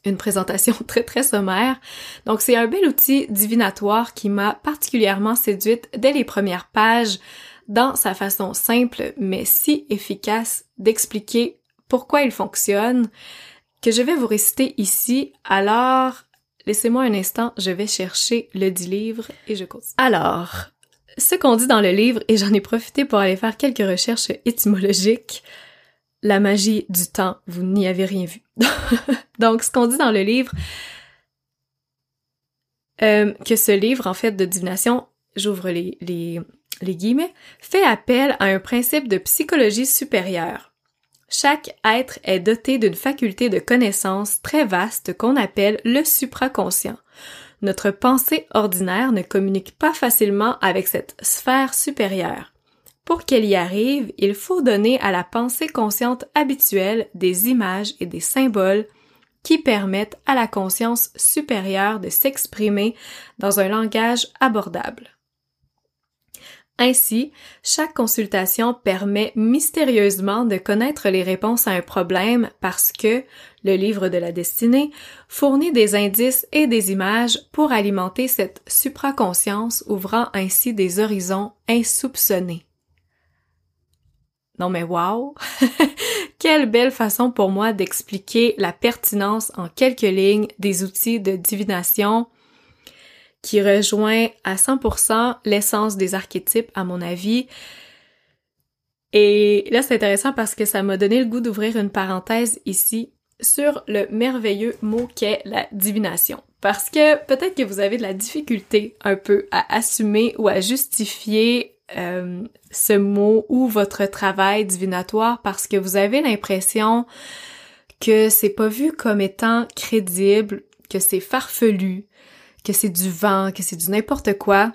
une présentation <laughs> très très sommaire. Donc c'est un bel outil divinatoire qui m'a particulièrement séduite dès les premières pages dans sa façon simple mais si efficace d'expliquer pourquoi il fonctionne que je vais vous réciter ici. Alors, Laissez-moi un instant, je vais chercher le dit livre et je continue. Alors, ce qu'on dit dans le livre, et j'en ai profité pour aller faire quelques recherches étymologiques, la magie du temps, vous n'y avez rien vu. <laughs> Donc, ce qu'on dit dans le livre, euh, que ce livre, en fait, de divination, j'ouvre les, les, les guillemets, fait appel à un principe de psychologie supérieure chaque être est doté d'une faculté de connaissance très vaste qu'on appelle le supraconscient. Notre pensée ordinaire ne communique pas facilement avec cette sphère supérieure. Pour qu'elle y arrive, il faut donner à la pensée consciente habituelle des images et des symboles qui permettent à la conscience supérieure de s'exprimer dans un langage abordable. Ainsi, chaque consultation permet mystérieusement de connaître les réponses à un problème parce que le livre de la destinée fournit des indices et des images pour alimenter cette supraconscience ouvrant ainsi des horizons insoupçonnés. Non mais wow! <laughs> Quelle belle façon pour moi d'expliquer la pertinence en quelques lignes des outils de divination qui rejoint à 100% l'essence des archétypes, à mon avis. Et là, c'est intéressant parce que ça m'a donné le goût d'ouvrir une parenthèse ici sur le merveilleux mot qu'est la divination. Parce que peut-être que vous avez de la difficulté un peu à assumer ou à justifier euh, ce mot ou votre travail divinatoire parce que vous avez l'impression que c'est pas vu comme étant crédible, que c'est farfelu, que c'est du vent, que c'est du n'importe quoi.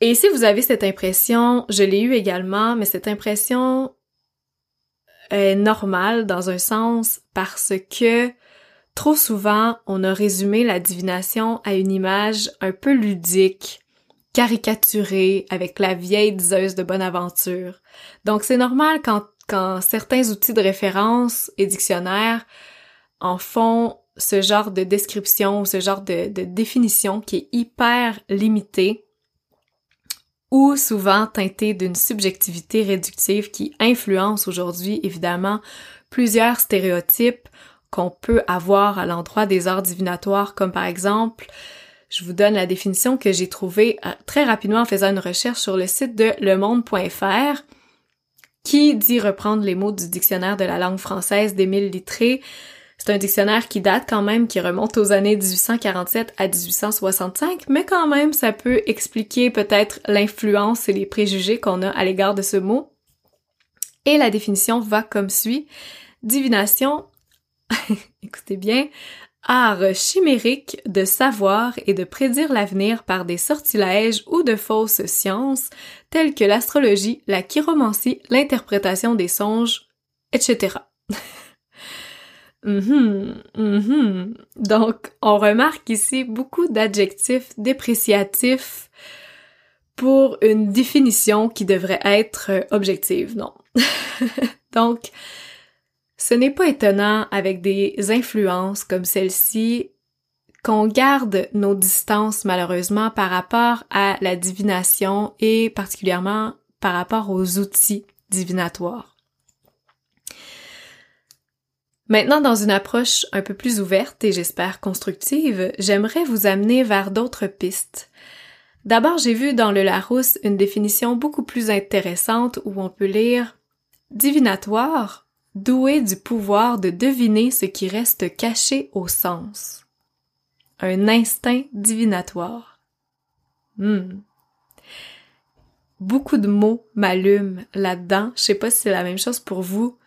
Et si vous avez cette impression, je l'ai eu également, mais cette impression est normale dans un sens parce que trop souvent on a résumé la divination à une image un peu ludique, caricaturée, avec la vieille diseuse de bonne aventure. Donc c'est normal quand, quand certains outils de référence et dictionnaires en font ce genre de description, ce genre de, définition qui est hyper limitée ou souvent teinté d'une subjectivité réductive qui influence aujourd'hui évidemment plusieurs stéréotypes qu'on peut avoir à l'endroit des arts divinatoires, comme par exemple, je vous donne la définition que j'ai trouvée euh, très rapidement en faisant une recherche sur le site de lemonde.fr, qui dit reprendre les mots du dictionnaire de la langue française d'Émile Littré, c'est un dictionnaire qui date quand même, qui remonte aux années 1847 à 1865, mais quand même, ça peut expliquer peut-être l'influence et les préjugés qu'on a à l'égard de ce mot. Et la définition va comme suit. Divination, <laughs> écoutez bien, art chimérique de savoir et de prédire l'avenir par des sortilèges ou de fausses sciences telles que l'astrologie, la chiromancie, l'interprétation des songes, etc. <laughs> Mhm, mhm. Donc, on remarque ici beaucoup d'adjectifs dépréciatifs pour une définition qui devrait être objective, non? <laughs> Donc, ce n'est pas étonnant avec des influences comme celle-ci qu'on garde nos distances malheureusement par rapport à la divination et particulièrement par rapport aux outils divinatoires. Maintenant, dans une approche un peu plus ouverte et j'espère constructive, j'aimerais vous amener vers d'autres pistes. D'abord, j'ai vu dans le Larousse une définition beaucoup plus intéressante où on peut lire divinatoire, doué du pouvoir de deviner ce qui reste caché au sens. Un instinct divinatoire. Hmm. Beaucoup de mots m'allument là-dedans. Je sais pas si c'est la même chose pour vous.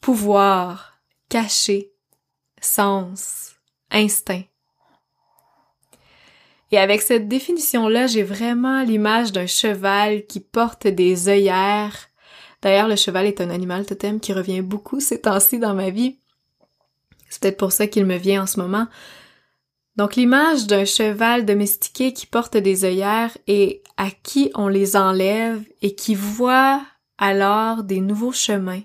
Pouvoir, caché, sens, instinct. Et avec cette définition-là, j'ai vraiment l'image d'un cheval qui porte des œillères. D'ailleurs, le cheval est un animal totem qui revient beaucoup ces temps-ci dans ma vie. C'est peut-être pour ça qu'il me vient en ce moment. Donc l'image d'un cheval domestiqué qui porte des œillères et à qui on les enlève et qui voit alors des nouveaux chemins,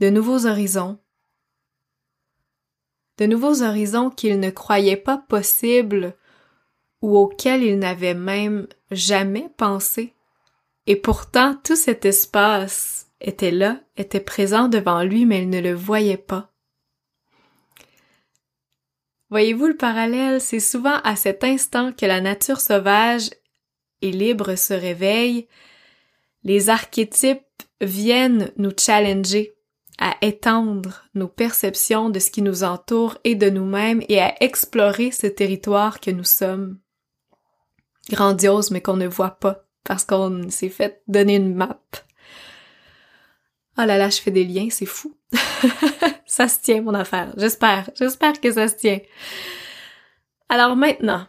de nouveaux horizons, de nouveaux horizons qu'il ne croyait pas possibles ou auxquels il n'avait même jamais pensé. Et pourtant tout cet espace était là, était présent devant lui, mais il ne le voyait pas. Voyez-vous le parallèle, c'est souvent à cet instant que la nature sauvage et libre se réveille, les archétypes viennent nous challenger, à étendre nos perceptions de ce qui nous entoure et de nous-mêmes et à explorer ce territoire que nous sommes. Grandiose mais qu'on ne voit pas parce qu'on s'est fait donner une map. Oh là là, je fais des liens, c'est fou. <laughs> ça se tient mon affaire. J'espère, j'espère que ça se tient. Alors maintenant,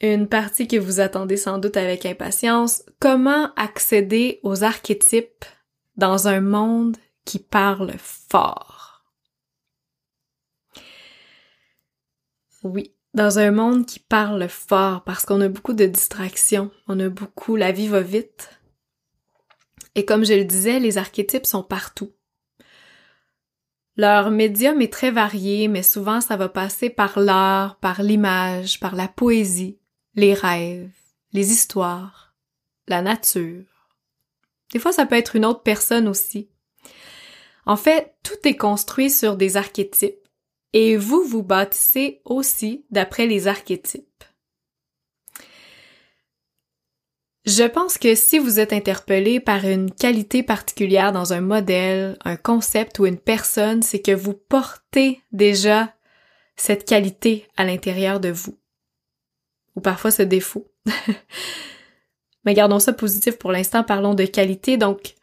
une partie que vous attendez sans doute avec impatience, comment accéder aux archétypes dans un monde qui parle fort. Oui, dans un monde qui parle fort parce qu'on a beaucoup de distractions, on a beaucoup, la vie va vite. Et comme je le disais, les archétypes sont partout. Leur médium est très varié, mais souvent ça va passer par l'art, par l'image, par la poésie, les rêves, les histoires, la nature. Des fois, ça peut être une autre personne aussi. En fait, tout est construit sur des archétypes et vous vous bâtissez aussi d'après les archétypes. Je pense que si vous êtes interpellé par une qualité particulière dans un modèle, un concept ou une personne, c'est que vous portez déjà cette qualité à l'intérieur de vous. Ou parfois ce défaut. <laughs> Mais gardons ça positif pour l'instant, parlons de qualité. Donc,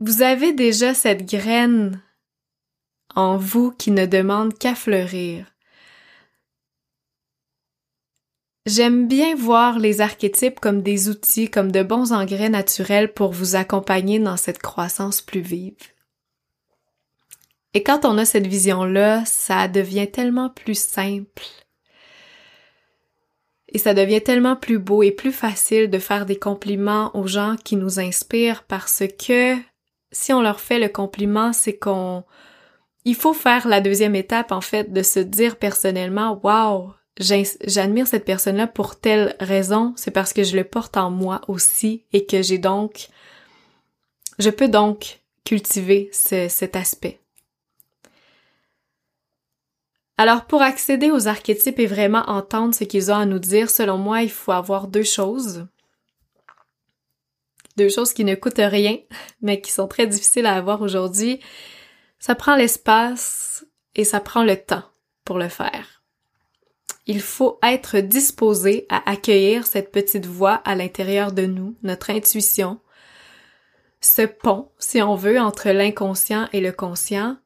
vous avez déjà cette graine en vous qui ne demande qu'à fleurir. J'aime bien voir les archétypes comme des outils, comme de bons engrais naturels pour vous accompagner dans cette croissance plus vive. Et quand on a cette vision-là, ça devient tellement plus simple. Et ça devient tellement plus beau et plus facile de faire des compliments aux gens qui nous inspirent parce que si on leur fait le compliment, c'est qu'on, il faut faire la deuxième étape, en fait, de se dire personnellement, wow, j'admire cette personne-là pour telle raison, c'est parce que je le porte en moi aussi et que j'ai donc, je peux donc cultiver cet aspect. Alors pour accéder aux archétypes et vraiment entendre ce qu'ils ont à nous dire, selon moi, il faut avoir deux choses. Deux choses qui ne coûtent rien, <laughs> mais qui sont très difficiles à avoir aujourd'hui. Ça prend l'espace et ça prend le temps pour le faire il faut être disposé à accueillir cette petite voix à l'intérieur de nous, notre intuition, ce pont, si on veut, entre l'inconscient et le conscient.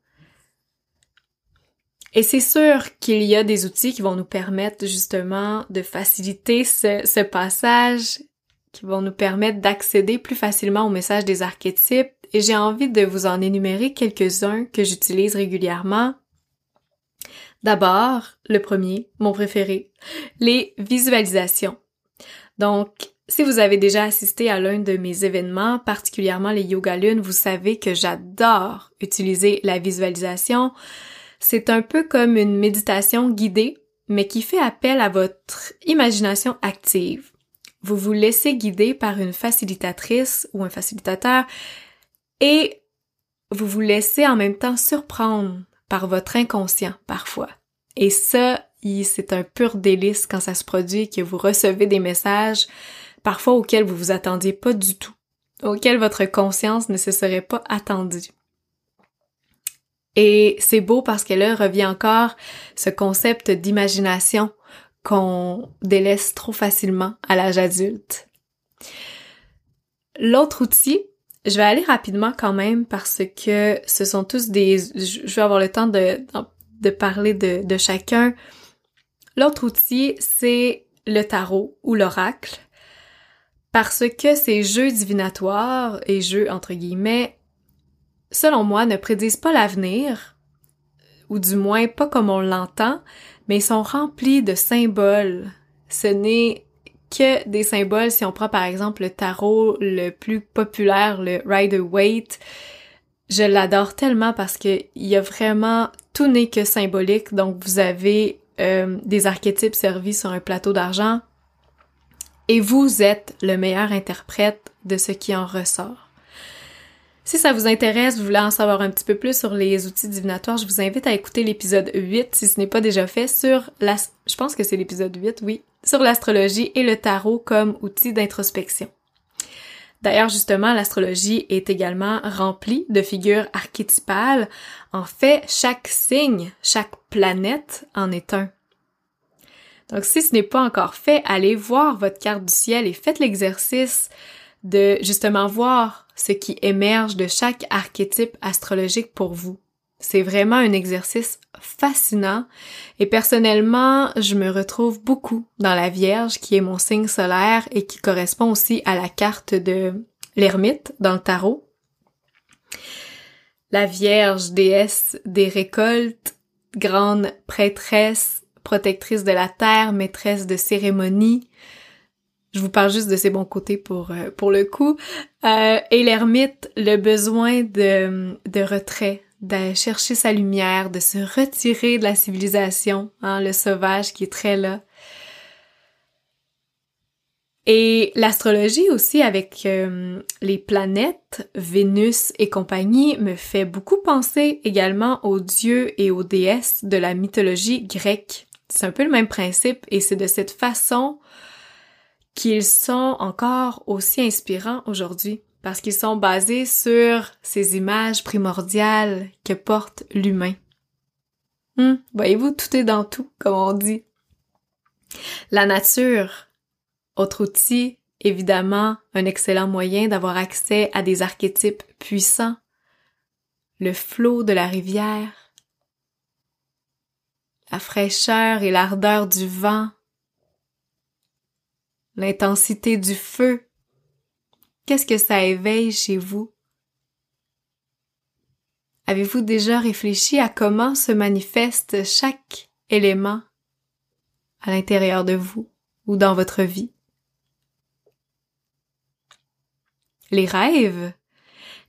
Et c'est sûr qu'il y a des outils qui vont nous permettre justement de faciliter ce, ce passage, qui vont nous permettre d'accéder plus facilement au message des archétypes. Et j'ai envie de vous en énumérer quelques-uns que j'utilise régulièrement D'abord, le premier, mon préféré, les visualisations. Donc, si vous avez déjà assisté à l'un de mes événements, particulièrement les Yoga Lunes, vous savez que j'adore utiliser la visualisation. C'est un peu comme une méditation guidée, mais qui fait appel à votre imagination active. Vous vous laissez guider par une facilitatrice ou un facilitateur et vous vous laissez en même temps surprendre par votre inconscient parfois. Et ça, c'est un pur délice quand ça se produit que vous recevez des messages parfois auxquels vous vous attendiez pas du tout, auxquels votre conscience ne se serait pas attendue. Et c'est beau parce que là revient encore ce concept d'imagination qu'on délaisse trop facilement à l'âge adulte. L'autre outil, je vais aller rapidement quand même parce que ce sont tous des... Je vais avoir le temps de, de parler de, de chacun. L'autre outil, c'est le tarot ou l'oracle. Parce que ces jeux divinatoires et jeux entre guillemets, selon moi, ne prédisent pas l'avenir, ou du moins pas comme on l'entend, mais ils sont remplis de symboles. Ce n'est que des symboles, si on prend par exemple le tarot le plus populaire, le Rider-Waite, je l'adore tellement parce que il y a vraiment tout n'est que symbolique. Donc vous avez euh, des archétypes servis sur un plateau d'argent et vous êtes le meilleur interprète de ce qui en ressort. Si ça vous intéresse, vous voulez en savoir un petit peu plus sur les outils divinatoires, je vous invite à écouter l'épisode 8 si ce n'est pas déjà fait sur la je pense que c'est l'épisode 8, oui, sur l'astrologie et le tarot comme outil d'introspection. D'ailleurs, justement, l'astrologie est également remplie de figures archétypales. En fait, chaque signe, chaque planète en est un. Donc, si ce n'est pas encore fait, allez voir votre carte du ciel et faites l'exercice de justement voir ce qui émerge de chaque archétype astrologique pour vous. C'est vraiment un exercice fascinant et personnellement, je me retrouve beaucoup dans la Vierge qui est mon signe solaire et qui correspond aussi à la carte de l'ermite dans le tarot. La Vierge, déesse des récoltes, grande prêtresse, protectrice de la terre, maîtresse de cérémonie. Je vous parle juste de ses bons côtés pour euh, pour le coup. Euh, et l'ermite, le besoin de, de retrait, de chercher sa lumière, de se retirer de la civilisation, hein, le sauvage qui est très là. Et l'astrologie aussi avec euh, les planètes, Vénus et compagnie, me fait beaucoup penser également aux dieux et aux déesses de la mythologie grecque. C'est un peu le même principe et c'est de cette façon qu'ils sont encore aussi inspirants aujourd'hui parce qu'ils sont basés sur ces images primordiales que porte l'humain. Hmm, voyez-vous, tout est dans tout, comme on dit. La nature, autre outil, évidemment, un excellent moyen d'avoir accès à des archétypes puissants. Le flot de la rivière, la fraîcheur et l'ardeur du vent, l'intensité du feu. Qu'est-ce que ça éveille chez vous? Avez-vous déjà réfléchi à comment se manifeste chaque élément à l'intérieur de vous ou dans votre vie? Les rêves.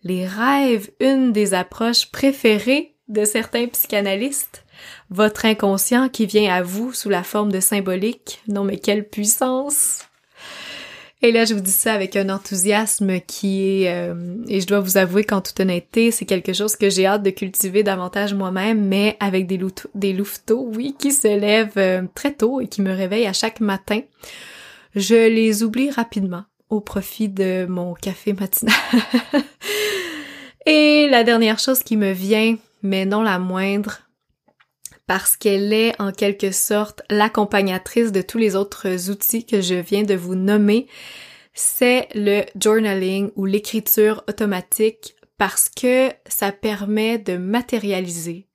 Les rêves, une des approches préférées de certains psychanalystes. Votre inconscient qui vient à vous sous la forme de symbolique. Non mais quelle puissance! Et là, je vous dis ça avec un enthousiasme qui est, euh, et je dois vous avouer qu'en toute honnêteté, c'est quelque chose que j'ai hâte de cultiver davantage moi-même, mais avec des, des louveteaux, oui, qui se lèvent euh, très tôt et qui me réveillent à chaque matin. Je les oublie rapidement au profit de mon café matinal. <laughs> et la dernière chose qui me vient, mais non la moindre, parce qu'elle est en quelque sorte l'accompagnatrice de tous les autres outils que je viens de vous nommer, c'est le journaling ou l'écriture automatique parce que ça permet de matérialiser,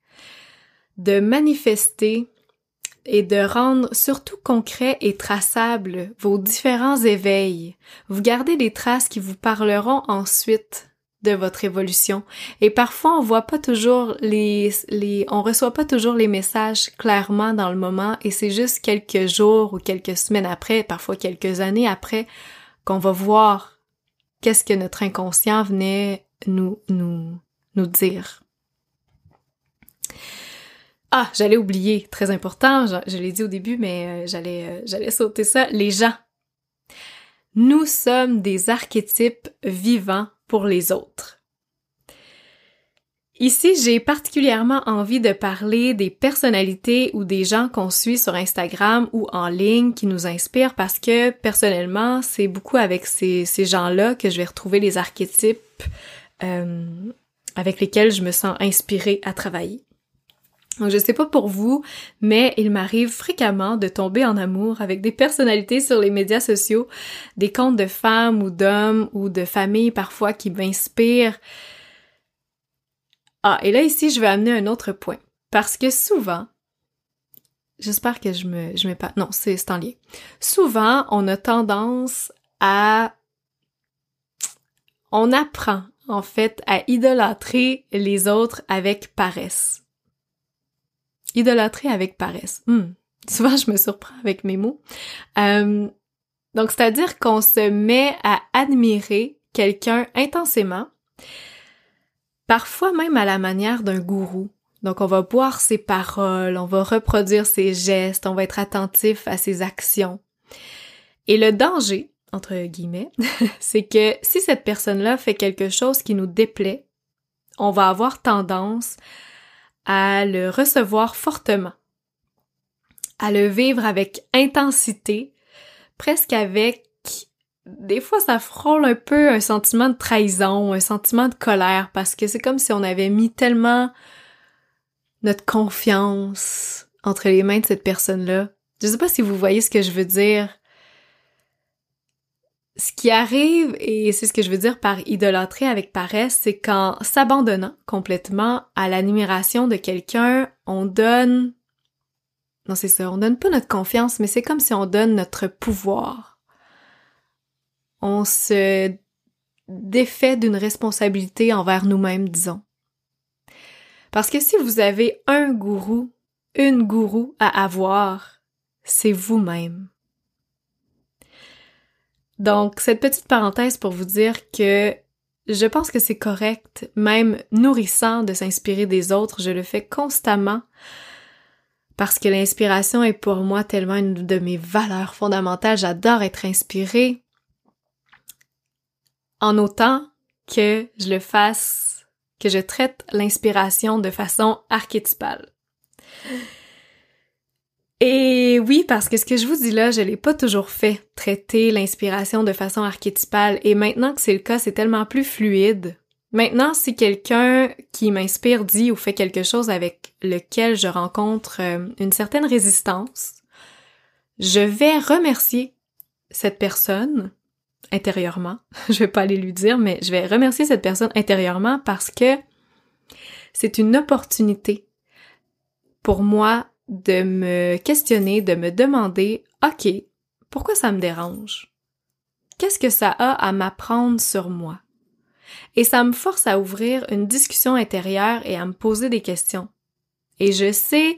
de manifester et de rendre surtout concret et traçable vos différents éveils. Vous gardez des traces qui vous parleront ensuite de votre évolution. Et parfois, on voit pas toujours les, les, on reçoit pas toujours les messages clairement dans le moment et c'est juste quelques jours ou quelques semaines après, parfois quelques années après, qu'on va voir qu'est-ce que notre inconscient venait nous, nous, nous dire. Ah, j'allais oublier, très important, je, l'ai dit au début, mais euh, j'allais, euh, j'allais sauter ça, les gens. Nous sommes des archétypes vivants les autres. Ici, j'ai particulièrement envie de parler des personnalités ou des gens qu'on suit sur Instagram ou en ligne qui nous inspirent parce que personnellement, c'est beaucoup avec ces, ces gens-là que je vais retrouver les archétypes euh, avec lesquels je me sens inspirée à travailler. Donc, je sais pas pour vous, mais il m'arrive fréquemment de tomber en amour avec des personnalités sur les médias sociaux, des comptes de femmes ou d'hommes ou de familles parfois qui m'inspirent. Ah, et là ici, je vais amener un autre point. Parce que souvent, j'espère que je me, je mets pas, non, c'est en lien. Souvent, on a tendance à, on apprend, en fait, à idolâtrer les autres avec paresse. Idolâtrer avec paresse. Hmm. Souvent, je me surprends avec mes mots. Euh, donc, c'est-à-dire qu'on se met à admirer quelqu'un intensément, parfois même à la manière d'un gourou. Donc, on va boire ses paroles, on va reproduire ses gestes, on va être attentif à ses actions. Et le danger, entre guillemets, <laughs> c'est que si cette personne-là fait quelque chose qui nous déplaît, on va avoir tendance le recevoir fortement, à le vivre avec intensité, presque avec des fois ça frôle un peu un sentiment de trahison, un sentiment de colère parce que c'est comme si on avait mis tellement notre confiance entre les mains de cette personne-là. Je sais pas si vous voyez ce que je veux dire ce qui arrive, et c'est ce que je veux dire par idolâtrer avec paresse, c'est qu'en s'abandonnant complètement à l'admiration de quelqu'un, on donne... Non, c'est ça, on donne pas notre confiance, mais c'est comme si on donne notre pouvoir. On se défait d'une responsabilité envers nous-mêmes, disons. Parce que si vous avez un gourou, une gourou à avoir, c'est vous-même. Donc, cette petite parenthèse pour vous dire que je pense que c'est correct, même nourrissant de s'inspirer des autres. Je le fais constamment parce que l'inspiration est pour moi tellement une de mes valeurs fondamentales. J'adore être inspirée en autant que je le fasse, que je traite l'inspiration de façon archétypale. Et oui, parce que ce que je vous dis là, je l'ai pas toujours fait, traiter l'inspiration de façon archétypale. Et maintenant que c'est le cas, c'est tellement plus fluide. Maintenant, si quelqu'un qui m'inspire dit ou fait quelque chose avec lequel je rencontre euh, une certaine résistance, je vais remercier cette personne intérieurement. <laughs> je vais pas aller lui dire, mais je vais remercier cette personne intérieurement parce que c'est une opportunité pour moi de me questionner, de me demander, OK, pourquoi ça me dérange? Qu'est-ce que ça a à m'apprendre sur moi? Et ça me force à ouvrir une discussion intérieure et à me poser des questions. Et je sais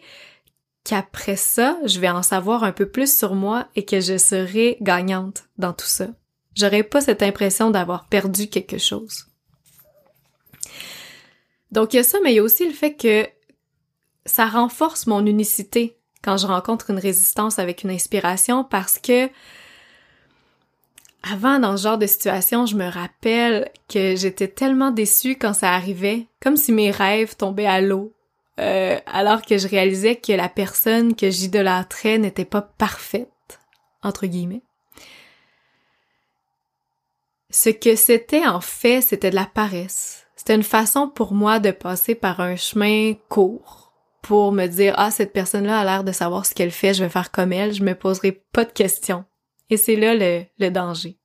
qu'après ça, je vais en savoir un peu plus sur moi et que je serai gagnante dans tout ça. J'aurai pas cette impression d'avoir perdu quelque chose. Donc il y a ça, mais il y a aussi le fait que ça renforce mon unicité quand je rencontre une résistance avec une inspiration parce que avant, dans ce genre de situation, je me rappelle que j'étais tellement déçue quand ça arrivait, comme si mes rêves tombaient à l'eau, euh, alors que je réalisais que la personne que j'idolâtrais n'était pas parfaite, entre guillemets. Ce que c'était en fait, c'était de la paresse. C'était une façon pour moi de passer par un chemin court pour me dire ah cette personne-là a l'air de savoir ce qu'elle fait, je vais faire comme elle, je me poserai pas de questions. Et c'est là le, le danger.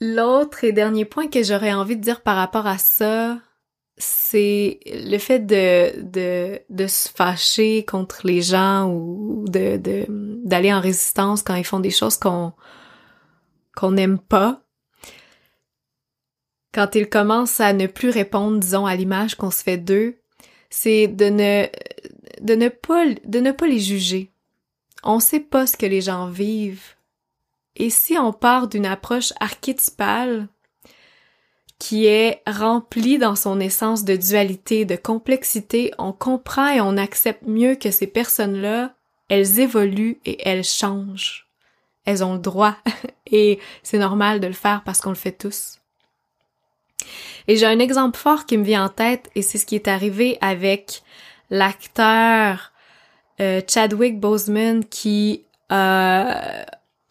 L'autre et dernier point que j'aurais envie de dire par rapport à ça, c'est le fait de, de, de se fâcher contre les gens ou de, de, d'aller en résistance quand ils font des choses qu'on, qu'on n'aime pas. Quand ils commencent à ne plus répondre, disons, à l'image qu'on se fait d'eux, c'est de ne, de ne pas, de ne pas les juger. On sait pas ce que les gens vivent. Et si on part d'une approche archétypale, qui est rempli dans son essence de dualité, de complexité, on comprend et on accepte mieux que ces personnes-là, elles évoluent et elles changent. Elles ont le droit <laughs> et c'est normal de le faire parce qu'on le fait tous. Et j'ai un exemple fort qui me vient en tête et c'est ce qui est arrivé avec l'acteur euh, Chadwick Boseman qui euh,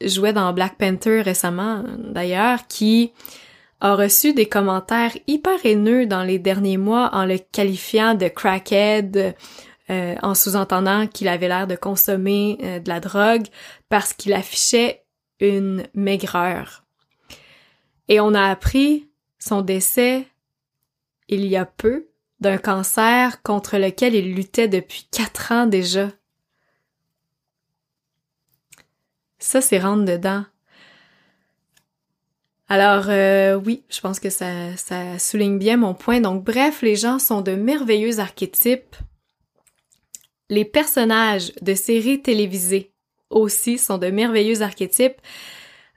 jouait dans Black Panther récemment d'ailleurs, qui a reçu des commentaires hyper haineux dans les derniers mois en le qualifiant de crackhead, euh, en sous-entendant qu'il avait l'air de consommer euh, de la drogue parce qu'il affichait une maigreur. Et on a appris son décès il y a peu d'un cancer contre lequel il luttait depuis quatre ans déjà. Ça, c'est rentre dedans. Alors euh, oui, je pense que ça, ça souligne bien mon point. Donc bref, les gens sont de merveilleux archétypes. Les personnages de séries télévisées aussi sont de merveilleux archétypes.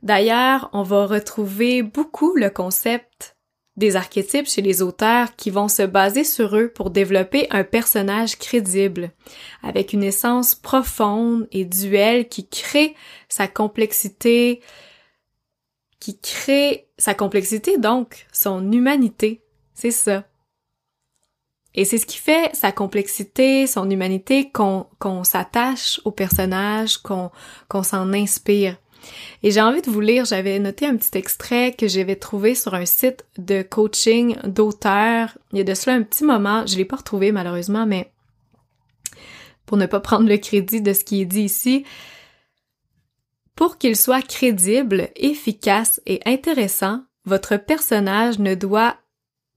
D'ailleurs, on va retrouver beaucoup le concept des archétypes chez les auteurs qui vont se baser sur eux pour développer un personnage crédible, avec une essence profonde et duelle qui crée sa complexité, qui crée sa complexité, donc son humanité. C'est ça. Et c'est ce qui fait sa complexité, son humanité, qu'on s'attache au personnage, qu'on s'en inspire. Et j'ai envie de vous lire, j'avais noté un petit extrait que j'avais trouvé sur un site de coaching d'auteur. Il y a de cela un petit moment, je l'ai pas retrouvé malheureusement, mais pour ne pas prendre le crédit de ce qui est dit ici, pour qu'il soit crédible, efficace et intéressant, votre personnage ne doit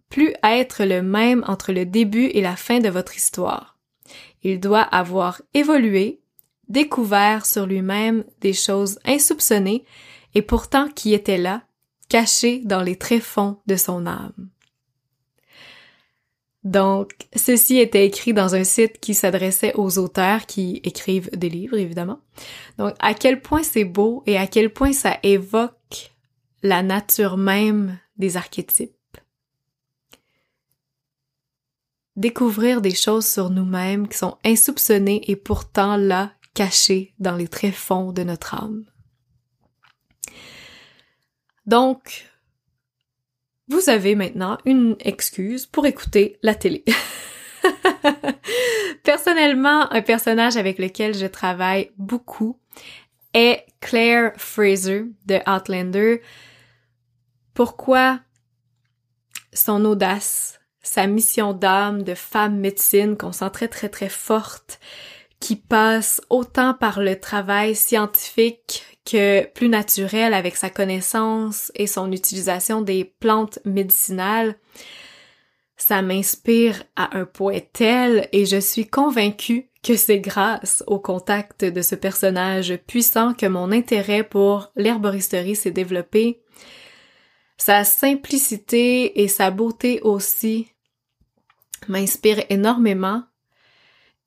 plus être le même entre le début et la fin de votre histoire. Il doit avoir évolué, découvert sur lui-même des choses insoupçonnées et pourtant qui étaient là, cachées dans les tréfonds de son âme. Donc, ceci était écrit dans un site qui s'adressait aux auteurs qui écrivent des livres, évidemment. Donc, à quel point c'est beau et à quel point ça évoque la nature même des archétypes. Découvrir des choses sur nous-mêmes qui sont insoupçonnées et pourtant là, cachées dans les tréfonds de notre âme. Donc, vous avez maintenant une excuse pour écouter la télé. <laughs> Personnellement, un personnage avec lequel je travaille beaucoup est Claire Fraser de Outlander. pourquoi son audace, sa mission d'âme de femme médecine qu'on sent très très très forte, qui passe autant par le travail scientifique que plus naturel avec sa connaissance et son utilisation des plantes médicinales, ça m'inspire à un point tel et je suis convaincue que c'est grâce au contact de ce personnage puissant que mon intérêt pour l'herboristerie s'est développé. Sa simplicité et sa beauté aussi m'inspirent énormément.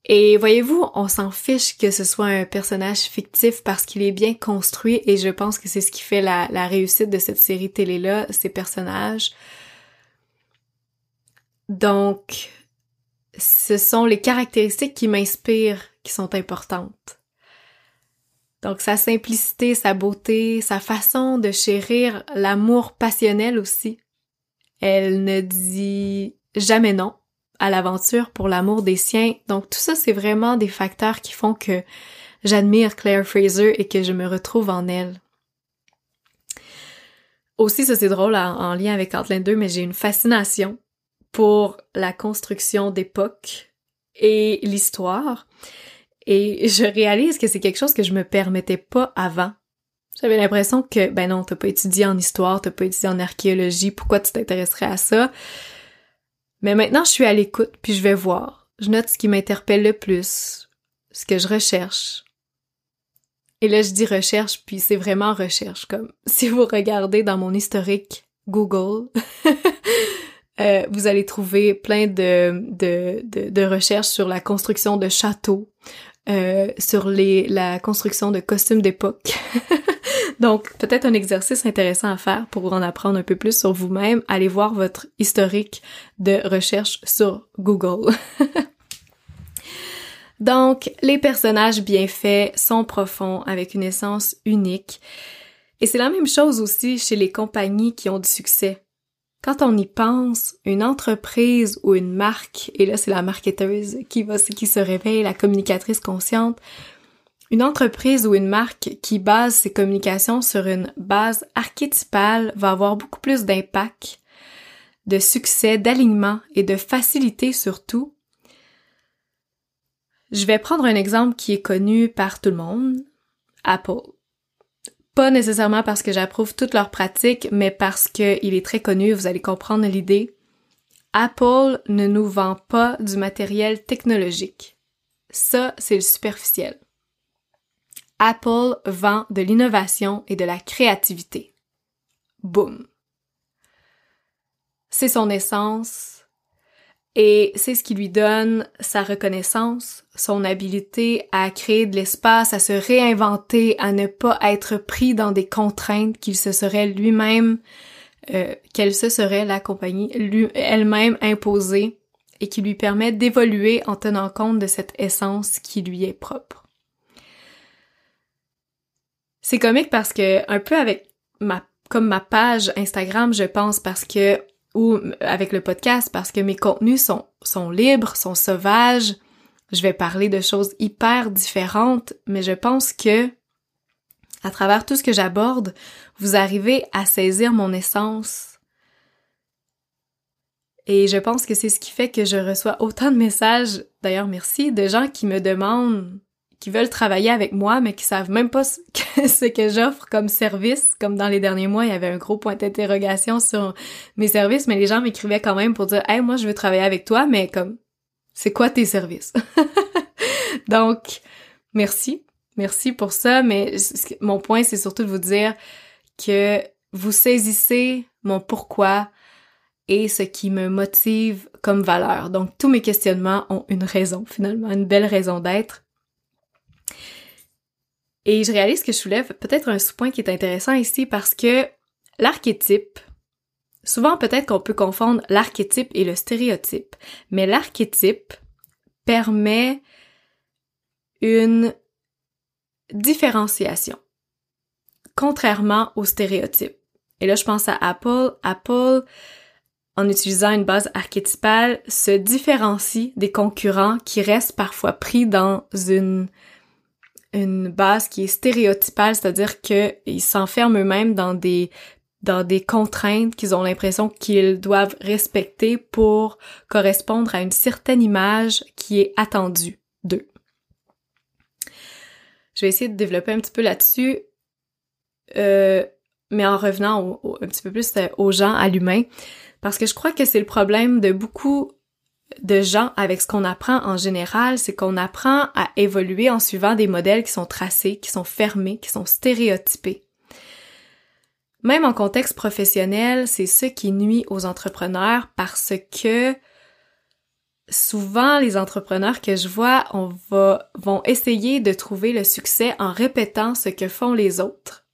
Et voyez-vous, on s'en fiche que ce soit un personnage fictif parce qu'il est bien construit et je pense que c'est ce qui fait la, réussite de cette série télé-là, ces personnages. Donc, ce sont les caractéristiques qui m'inspirent qui sont importantes. Donc, sa simplicité, sa beauté, sa façon de chérir l'amour passionnel aussi. Elle ne dit jamais non à l'aventure pour l'amour des siens. Donc, tout ça, c'est vraiment des facteurs qui font que j'admire Claire Fraser et que je me retrouve en elle. Aussi, ça c'est drôle en, lien avec Outland 2, mais j'ai une fascination pour la construction d'époque et l'histoire. Et je réalise que c'est quelque chose que je me permettais pas avant. J'avais l'impression que, ben non, t'as pas étudié en histoire, t'as pas étudié en archéologie, pourquoi tu t'intéresserais à ça? Mais maintenant, je suis à l'écoute, puis je vais voir. Je note ce qui m'interpelle le plus, ce que je recherche. Et là, je dis recherche, puis c'est vraiment recherche. Comme <laughs> si vous regardez dans mon historique Google, <laughs> Euh, vous allez trouver plein de, de, de, recherches sur la construction de châteaux, euh, sur les, la construction de costumes d'époque. <laughs> Donc, peut-être un exercice intéressant à faire pour en apprendre un peu plus sur vous-même. Allez voir votre historique de recherche sur Google. <laughs> Donc, les personnages bien faits sont profonds avec une essence unique. Et c'est la même chose aussi chez les compagnies qui ont du succès. Quand on y pense, une entreprise ou une marque, et là c'est la marketeuse qui va, qui se réveille, la communicatrice consciente, une entreprise ou une marque qui base ses communications sur une base archétypale va avoir beaucoup plus d'impact, de succès, d'alignement et de facilité surtout. Je vais prendre un exemple qui est connu par tout le monde, Apple. Pas nécessairement parce que j'approuve toutes leurs pratiques, mais parce qu'il est très connu, vous allez comprendre l'idée. Apple ne nous vend pas du matériel technologique. Ça, c'est le superficiel. Apple vend de l'innovation et de la créativité. Boum. C'est son essence, et c'est ce qui lui donne sa reconnaissance, son habilité à créer de l'espace, à se réinventer, à ne pas être pris dans des contraintes qu'il se serait lui-même, euh, qu'elle se serait la compagnie elle-même imposée et qui lui permet d'évoluer en tenant compte de cette essence qui lui est propre. C'est comique parce que un peu avec ma comme ma page Instagram, je pense parce que ou avec le podcast parce que mes contenus sont, sont libres, sont sauvages. Je vais parler de choses hyper différentes, mais je pense que à travers tout ce que j'aborde, vous arrivez à saisir mon essence. Et je pense que c'est ce qui fait que je reçois autant de messages, d'ailleurs merci, de gens qui me demandent qui veulent travailler avec moi, mais qui savent même pas <laughs> ce que, j'offre comme service. Comme dans les derniers mois, il y avait un gros point d'interrogation sur mes services, mais les gens m'écrivaient quand même pour dire, hey, moi, je veux travailler avec toi, mais comme, c'est quoi tes services? <laughs> Donc, merci. Merci pour ça, mais mon point, c'est surtout de vous dire que vous saisissez mon pourquoi et ce qui me motive comme valeur. Donc, tous mes questionnements ont une raison, finalement, une belle raison d'être. Et je réalise que je soulève peut-être un sous-point qui est intéressant ici parce que l'archétype, souvent peut-être qu'on peut confondre l'archétype et le stéréotype, mais l'archétype permet une différenciation, contrairement au stéréotype. Et là, je pense à Apple. Apple, en utilisant une base archétypale, se différencie des concurrents qui restent parfois pris dans une une base qui est stéréotypale, c'est-à-dire qu'ils s'enferment eux-mêmes dans des dans des contraintes qu'ils ont l'impression qu'ils doivent respecter pour correspondre à une certaine image qui est attendue d'eux. Je vais essayer de développer un petit peu là-dessus, euh, mais en revenant un petit peu plus euh, aux gens, à l'humain, parce que je crois que c'est le problème de beaucoup de gens avec ce qu'on apprend en général, c'est qu'on apprend à évoluer en suivant des modèles qui sont tracés, qui sont fermés, qui sont stéréotypés. Même en contexte professionnel, c'est ce qui nuit aux entrepreneurs parce que souvent les entrepreneurs que je vois, on va, vont essayer de trouver le succès en répétant ce que font les autres.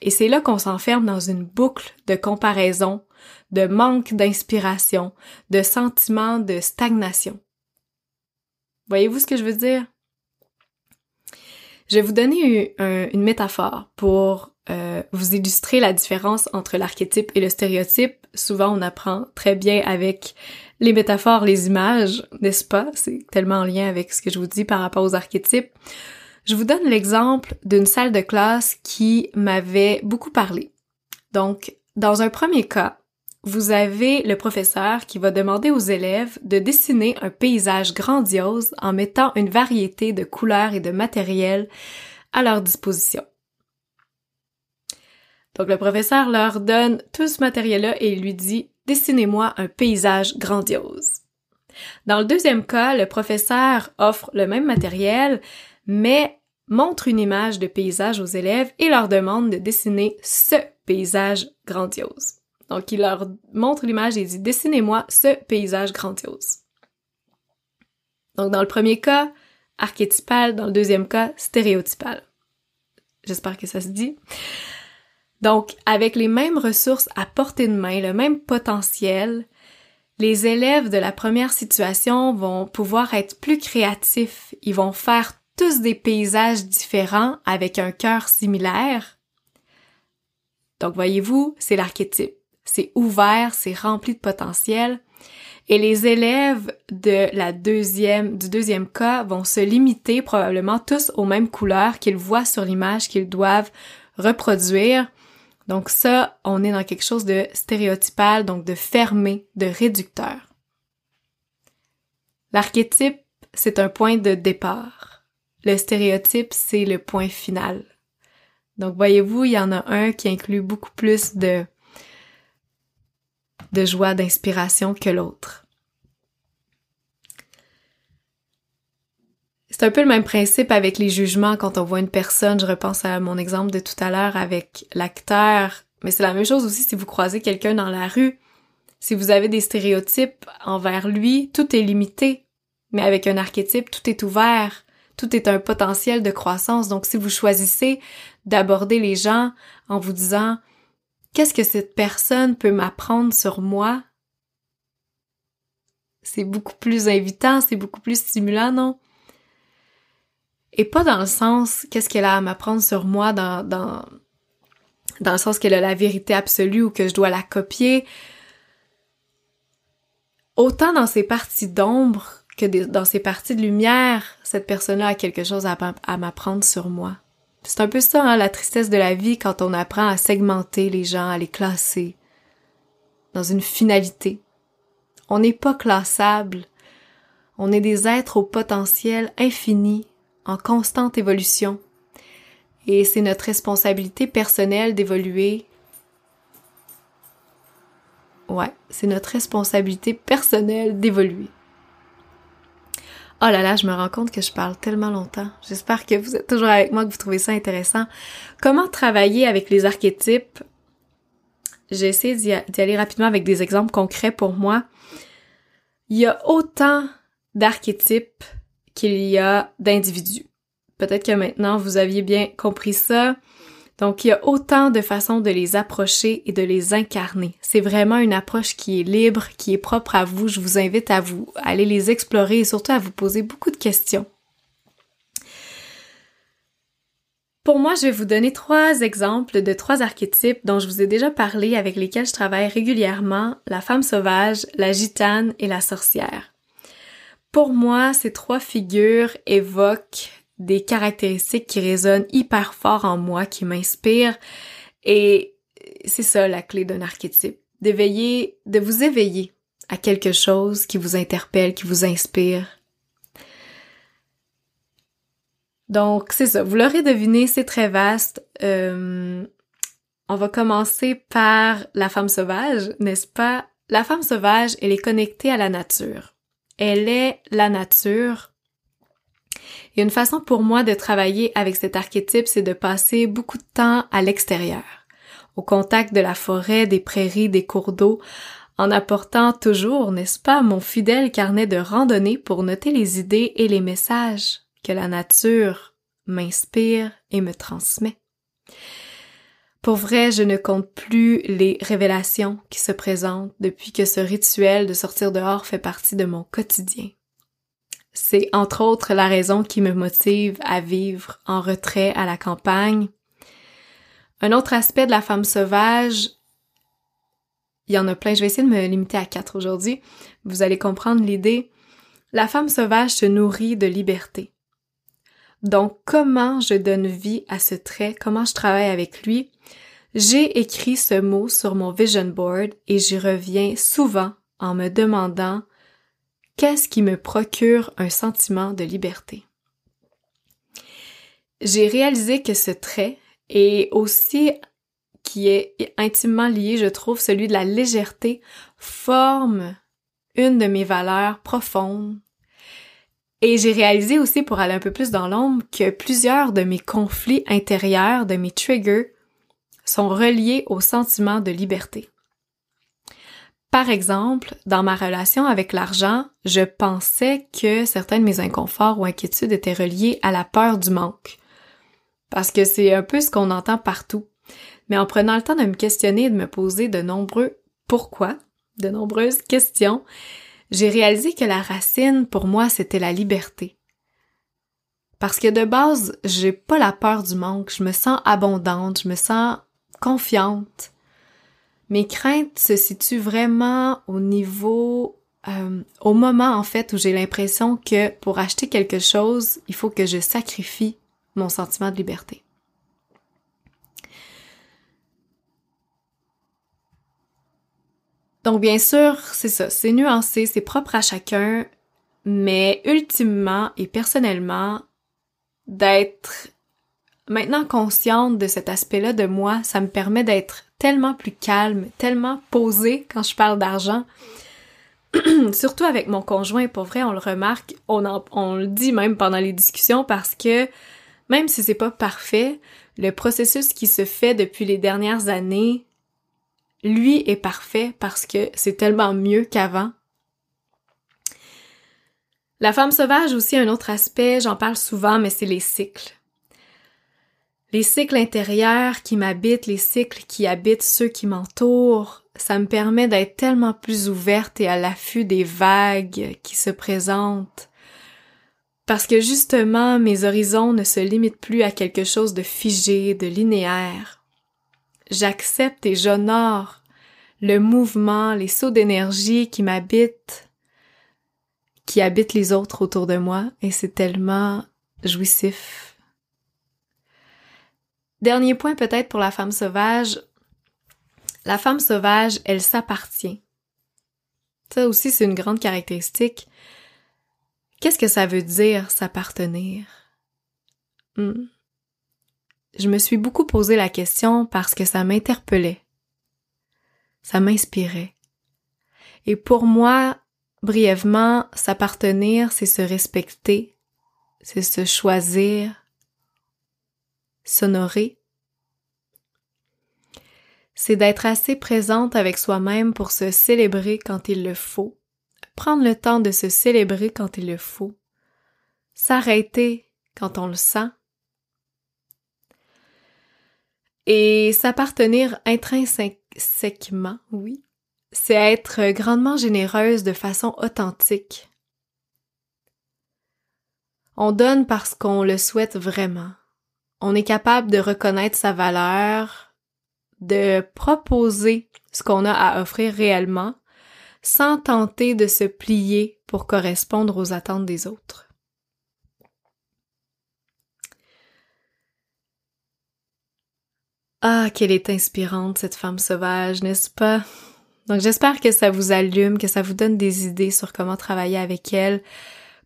Et c'est là qu'on s'enferme dans une boucle de comparaison, de manque d'inspiration, de sentiment de stagnation. Voyez-vous ce que je veux dire? Je vais vous donner une, métaphore pour euh, vous illustrer la différence entre l'archétype et le stéréotype. Souvent, on apprend très bien avec les métaphores, les images, n'est-ce pas? C'est tellement en lien avec ce que je vous dis par rapport aux archétypes. Je vous donne l'exemple d'une salle de classe qui m'avait beaucoup parlé. Donc, dans un premier cas, vous avez le professeur qui va demander aux élèves de dessiner un paysage grandiose en mettant une variété de couleurs et de matériel à leur disposition. Donc le professeur leur donne tout ce matériel-là et lui dit Dessinez-moi un paysage grandiose. Dans le deuxième cas, le professeur offre le même matériel, mais montre une image de paysage aux élèves et leur demande de dessiner ce paysage grandiose. Donc il leur montre l'image et dit Dessinez-moi ce paysage grandiose. Donc dans le premier cas, archétypal, dans le deuxième cas, stéréotypal. J'espère que ça se dit. Donc, avec les mêmes ressources à portée de main, le même potentiel, les élèves de la première situation vont pouvoir être plus créatifs. Ils vont faire tous des paysages différents avec un cœur similaire. Donc, voyez-vous, c'est l'archétype. C'est ouvert, c'est rempli de potentiel. Et les élèves de la deuxième, du deuxième cas vont se limiter probablement tous aux mêmes couleurs qu'ils voient sur l'image qu'ils doivent reproduire donc ça, on est dans quelque chose de stéréotypal, donc de fermé, de réducteur. L'archétype, c'est un point de départ. Le stéréotype, c'est le point final. Donc voyez-vous, il y en a un qui inclut beaucoup plus de de joie, d'inspiration que l'autre. C'est un peu le même principe avec les jugements quand on voit une personne. Je repense à mon exemple de tout à l'heure avec l'acteur. Mais c'est la même chose aussi si vous croisez quelqu'un dans la rue. Si vous avez des stéréotypes envers lui, tout est limité. Mais avec un archétype, tout est ouvert. Tout est un potentiel de croissance. Donc si vous choisissez d'aborder les gens en vous disant qu'est-ce que cette personne peut m'apprendre sur moi? C'est beaucoup plus invitant, c'est beaucoup plus stimulant, non? Et pas dans le sens qu'est-ce qu'elle a à m'apprendre sur moi dans, dans, dans le sens qu'elle a la vérité absolue ou que je dois la copier. Autant dans ses parties d'ombre que dans ses parties de lumière, cette personne-là a quelque chose à, à m'apprendre sur moi. C'est un peu ça, hein, la tristesse de la vie quand on apprend à segmenter les gens, à les classer dans une finalité. On n'est pas classable. On est des êtres au potentiel infini en constante évolution. Et c'est notre responsabilité personnelle d'évoluer. Ouais, c'est notre responsabilité personnelle d'évoluer. Oh là là, je me rends compte que je parle tellement longtemps. J'espère que vous êtes toujours avec moi, que vous trouvez ça intéressant. Comment travailler avec les archétypes? J'ai essayé d'y aller rapidement avec des exemples concrets pour moi. Il y a autant d'archétypes qu'il y a d'individus. Peut-être que maintenant vous aviez bien compris ça. Donc, il y a autant de façons de les approcher et de les incarner. C'est vraiment une approche qui est libre, qui est propre à vous. Je vous invite à vous aller les explorer et surtout à vous poser beaucoup de questions. Pour moi, je vais vous donner trois exemples de trois archétypes dont je vous ai déjà parlé, avec lesquels je travaille régulièrement, la femme sauvage, la gitane et la sorcière. Pour moi, ces trois figures évoquent des caractéristiques qui résonnent hyper fort en moi, qui m'inspirent. Et c'est ça la clé d'un archétype. D'éveiller, de vous éveiller à quelque chose qui vous interpelle, qui vous inspire. Donc, c'est ça. Vous l'aurez deviné, c'est très vaste. Euh, on va commencer par la femme sauvage, n'est-ce pas? La femme sauvage, elle est connectée à la nature. Elle est la nature. Et une façon pour moi de travailler avec cet archétype, c'est de passer beaucoup de temps à l'extérieur, au contact de la forêt, des prairies, des cours d'eau, en apportant toujours, n'est-ce pas, mon fidèle carnet de randonnée pour noter les idées et les messages que la nature m'inspire et me transmet. Pour vrai, je ne compte plus les révélations qui se présentent depuis que ce rituel de sortir dehors fait partie de mon quotidien. C'est entre autres la raison qui me motive à vivre en retrait à la campagne. Un autre aspect de la femme sauvage, il y en a plein, je vais essayer de me limiter à quatre aujourd'hui. Vous allez comprendre l'idée. La femme sauvage se nourrit de liberté. Donc, comment je donne vie à ce trait, comment je travaille avec lui? J'ai écrit ce mot sur mon vision board et j'y reviens souvent en me demandant qu'est-ce qui me procure un sentiment de liberté? J'ai réalisé que ce trait est aussi qui est intimement lié, je trouve, celui de la légèreté, forme une de mes valeurs profondes et j'ai réalisé aussi, pour aller un peu plus dans l'ombre, que plusieurs de mes conflits intérieurs, de mes triggers, sont reliés au sentiment de liberté. Par exemple, dans ma relation avec l'argent, je pensais que certains de mes inconforts ou inquiétudes étaient reliés à la peur du manque. Parce que c'est un peu ce qu'on entend partout. Mais en prenant le temps de me questionner et de me poser de nombreux pourquoi, de nombreuses questions, j'ai réalisé que la racine, pour moi, c'était la liberté. Parce que de base, j'ai pas la peur du manque, je me sens abondante, je me sens confiante. Mes craintes se situent vraiment au niveau, euh, au moment en fait où j'ai l'impression que pour acheter quelque chose, il faut que je sacrifie mon sentiment de liberté. Donc bien sûr, c'est ça, c'est nuancé, c'est propre à chacun, mais ultimement et personnellement, d'être maintenant consciente de cet aspect-là de moi, ça me permet d'être tellement plus calme, tellement posée quand je parle d'argent. <clears throat> Surtout avec mon conjoint, pour vrai, on le remarque, on, on le dit même pendant les discussions parce que même si c'est pas parfait, le processus qui se fait depuis les dernières années lui est parfait parce que c'est tellement mieux qu'avant. La femme sauvage aussi un autre aspect, j'en parle souvent, mais c'est les cycles. Les cycles intérieurs qui m'habitent, les cycles qui habitent ceux qui m'entourent, ça me permet d'être tellement plus ouverte et à l'affût des vagues qui se présentent. Parce que justement, mes horizons ne se limitent plus à quelque chose de figé, de linéaire j'accepte et j'honore le mouvement, les sauts d'énergie qui m'habitent, qui habitent les autres autour de moi, et c'est tellement jouissif. Dernier point peut-être pour la femme sauvage. La femme sauvage, elle s'appartient. Ça aussi, c'est une grande caractéristique. Qu'est-ce que ça veut dire s'appartenir? Hmm je me suis beaucoup posé la question parce que ça m'interpellait. Ça m'inspirait. Et pour moi, brièvement, s'appartenir, c'est se respecter, c'est se choisir, s'honorer. C'est d'être assez présente avec soi-même pour se célébrer quand il le faut, prendre le temps de se célébrer quand il le faut, s'arrêter quand on le sent, Et s'appartenir intrinsèquement, oui, c'est être grandement généreuse de façon authentique. On donne parce qu'on le souhaite vraiment. On est capable de reconnaître sa valeur, de proposer ce qu'on a à offrir réellement, sans tenter de se plier pour correspondre aux attentes des autres. Ah, qu'elle est inspirante, cette femme sauvage, n'est-ce pas? Donc j'espère que ça vous allume, que ça vous donne des idées sur comment travailler avec elle.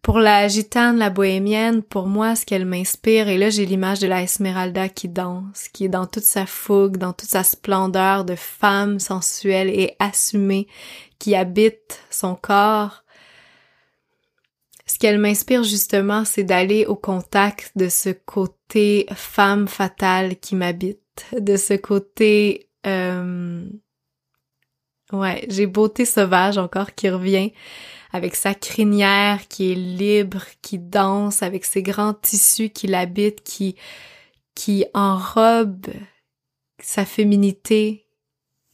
Pour la gitane, la bohémienne, pour moi, ce qu'elle m'inspire, et là j'ai l'image de la Esmeralda qui danse, qui est dans toute sa fougue, dans toute sa splendeur de femme sensuelle et assumée, qui habite son corps. Ce qu'elle m'inspire justement, c'est d'aller au contact de ce côté femme fatale qui m'habite, de ce côté... Euh... Ouais, j'ai beauté sauvage encore qui revient avec sa crinière qui est libre, qui danse, avec ses grands tissus qui l'habitent, qui, qui enrobe sa féminité,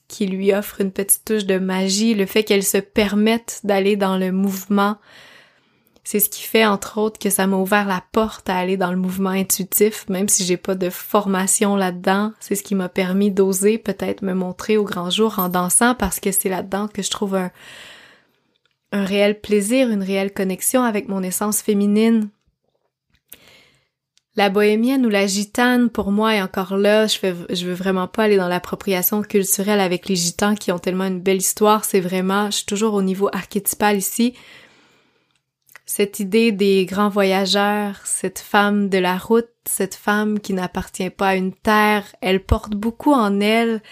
qui lui offre une petite touche de magie, le fait qu'elle se permette d'aller dans le mouvement. C'est ce qui fait, entre autres, que ça m'a ouvert la porte à aller dans le mouvement intuitif, même si j'ai pas de formation là-dedans. C'est ce qui m'a permis d'oser peut-être me montrer au grand jour en dansant parce que c'est là-dedans que je trouve un, un réel plaisir, une réelle connexion avec mon essence féminine. La bohémienne ou la gitane, pour moi, est encore là. Je veux vraiment pas aller dans l'appropriation culturelle avec les gitans qui ont tellement une belle histoire. C'est vraiment, je suis toujours au niveau archétypal ici. Cette idée des grands voyageurs, cette femme de la route, cette femme qui n'appartient pas à une terre, elle porte beaucoup en elle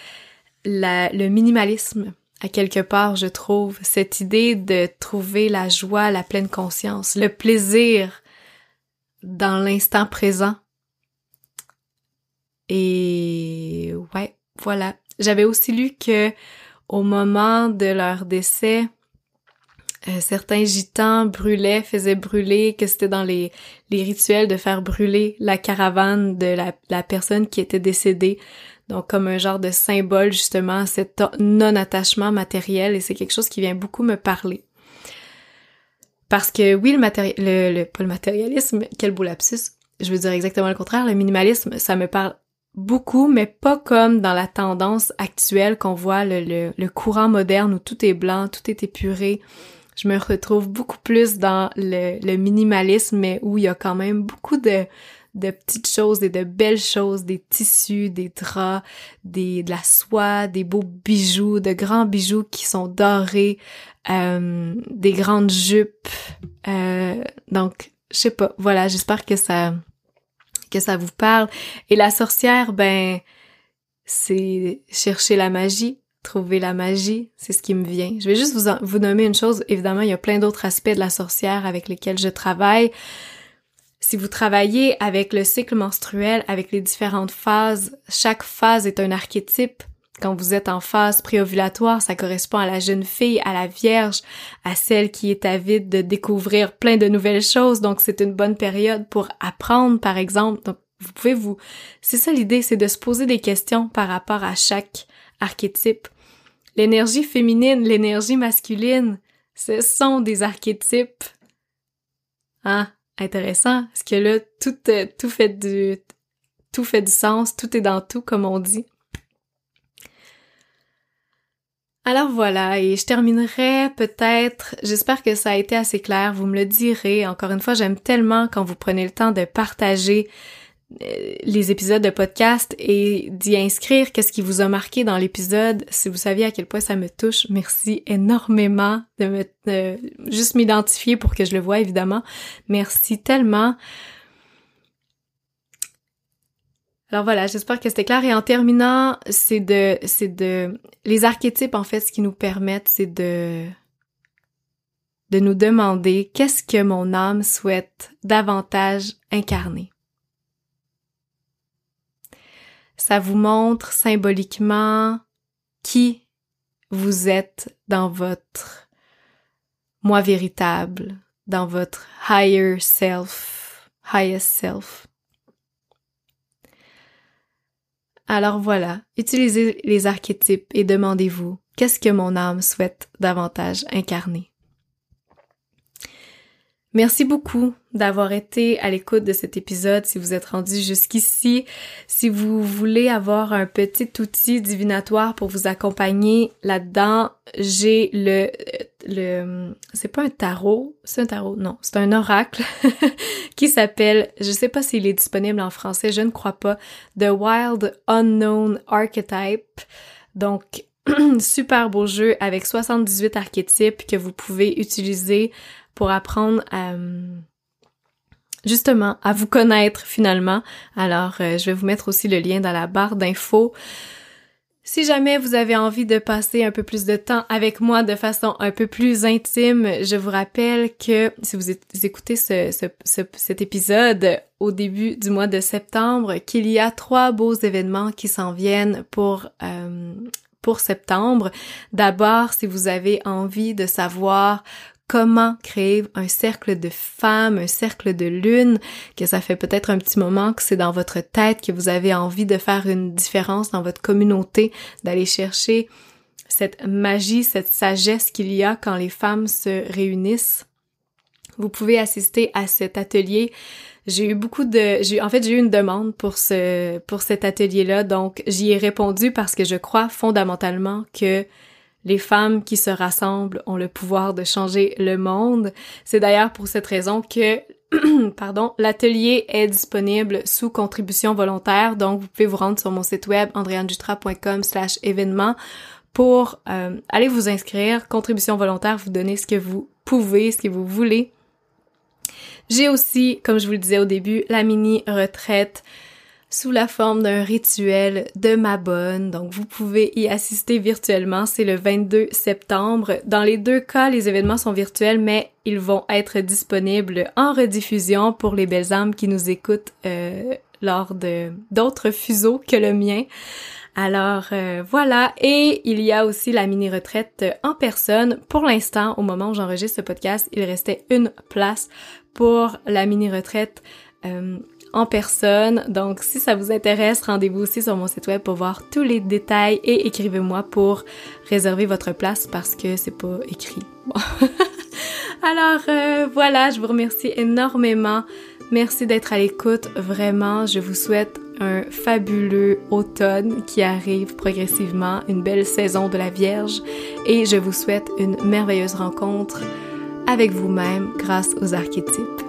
le minimalisme, à quelque part, je trouve, cette idée de trouver la joie, la pleine conscience, le plaisir dans l'instant présent. Et ouais, voilà. J'avais aussi lu que au moment de leur décès, euh, certains gitans brûlaient, faisaient brûler, que c'était dans les, rituels de faire brûler la caravane de la personne qui était décédée. Donc comme un genre de symbole justement cet non-attachement matériel et c'est quelque chose qui vient beaucoup me parler. Parce que oui, le matériel, le, pas le matérialisme, quel beau lapsus, je veux dire exactement le contraire, le minimalisme, ça me parle beaucoup, mais pas comme dans la tendance actuelle qu'on voit le, le, le, courant moderne où tout est blanc, tout est épuré. Je me retrouve beaucoup plus dans le, le minimalisme, mais où il y a quand même beaucoup de, de petites choses et de belles choses, des tissus, des draps, des, de la soie, des beaux bijoux, de grands bijoux qui sont dorés, euh, des grandes jupes. Euh, donc, je sais pas, voilà, j'espère que ça que ça vous parle. Et la sorcière, ben, c'est chercher la magie, trouver la magie, c'est ce qui me vient. Je vais juste vous, vous nommer une chose. Évidemment, il y a plein d'autres aspects de la sorcière avec lesquels je travaille. Si vous travaillez avec le cycle menstruel, avec les différentes phases, chaque phase est un archétype. Quand vous êtes en phase préovulatoire, ça correspond à la jeune fille, à la vierge, à celle qui est avide de découvrir plein de nouvelles choses. Donc, c'est une bonne période pour apprendre, par exemple. Donc, vous pouvez vous... C'est ça l'idée, c'est de se poser des questions par rapport à chaque archétype. L'énergie féminine, l'énergie masculine, ce sont des archétypes. Hein? Intéressant. Parce que là, tout, euh, tout fait du, tout fait du sens, tout est dans tout, comme on dit. Alors voilà, et je terminerai peut-être, j'espère que ça a été assez clair, vous me le direz. Encore une fois, j'aime tellement quand vous prenez le temps de partager les épisodes de podcast et d'y inscrire qu'est-ce qui vous a marqué dans l'épisode? Si vous saviez à quel point ça me touche, merci énormément de me juste m'identifier pour que je le vois évidemment. Merci tellement. Alors voilà, j'espère que c'était clair. Et en terminant, c'est de, c'est de, les archétypes en fait, ce qui nous permettent, c'est de, de nous demander qu'est-ce que mon âme souhaite davantage incarner. Ça vous montre symboliquement qui vous êtes dans votre moi véritable, dans votre higher self, highest self. Alors voilà, utilisez les archétypes et demandez-vous qu'est-ce que mon âme souhaite davantage incarner? Merci beaucoup d'avoir été à l'écoute de cet épisode. Si vous êtes rendu jusqu'ici, si vous voulez avoir un petit outil divinatoire pour vous accompagner là-dedans, j'ai le le c'est pas un tarot, c'est un tarot, non, c'est un oracle <laughs> qui s'appelle, je sais pas s'il est disponible en français, je ne crois pas, The Wild Unknown Archetype. Donc <clears throat> super beau jeu avec 78 archétypes que vous pouvez utiliser pour apprendre à justement à vous connaître finalement. Alors euh, je vais vous mettre aussi le lien dans la barre d'infos. Si jamais vous avez envie de passer un peu plus de temps avec moi de façon un peu plus intime, je vous rappelle que si vous écoutez ce, cet épisode au début du mois de septembre, qu'il y a trois beaux événements qui s'en viennent pour euh, pour septembre. D'abord, si vous avez envie de savoir comment créer un cercle de femmes, un cercle de lune, que ça fait peut-être un petit moment que c'est dans votre tête, que vous avez envie de faire une différence dans votre communauté, d'aller chercher cette magie, cette sagesse qu'il y a quand les femmes se réunissent. Vous pouvez assister à cet atelier. J'ai eu beaucoup de, j'ai, en fait, j'ai eu une demande pour ce, pour cet atelier-là, donc j'y ai répondu parce que je crois fondamentalement que les femmes qui se rassemblent ont le pouvoir de changer le monde. C'est d'ailleurs pour cette raison que <clears throat> pardon, l'atelier est disponible sous contribution volontaire, donc vous pouvez vous rendre sur mon site web andréandutra.com slash événement pour euh, aller vous inscrire, contribution volontaire, vous donner ce que vous pouvez, ce que vous voulez. J'ai aussi, comme je vous le disais au début, la mini retraite sous la forme d'un rituel de ma bonne. Donc vous pouvez y assister virtuellement, c'est le 22 septembre. Dans les deux cas, les événements sont virtuels, mais ils vont être disponibles en rediffusion pour les belles âmes qui nous écoutent euh, lors de d'autres fuseaux que le mien. Alors euh, voilà, et il y a aussi la mini-retraite en personne. Pour l'instant, au moment où j'enregistre ce podcast, il restait une place pour la mini-retraite euh, en personne. Donc, si ça vous intéresse, rendez-vous aussi sur mon site web pour voir tous les détails et écrivez-moi pour réserver votre place parce que c'est pas écrit. <laughs> Alors, euh, voilà, je vous remercie énormément. Merci d'être à l'écoute. Vraiment, je vous souhaite un fabuleux automne qui arrive progressivement, une belle saison de la Vierge et je vous souhaite une merveilleuse rencontre avec vous-même grâce aux archétypes.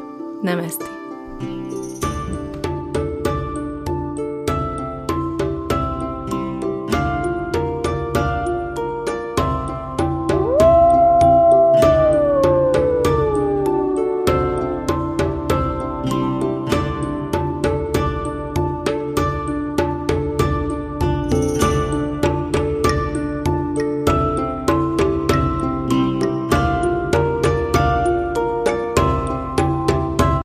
Namaste.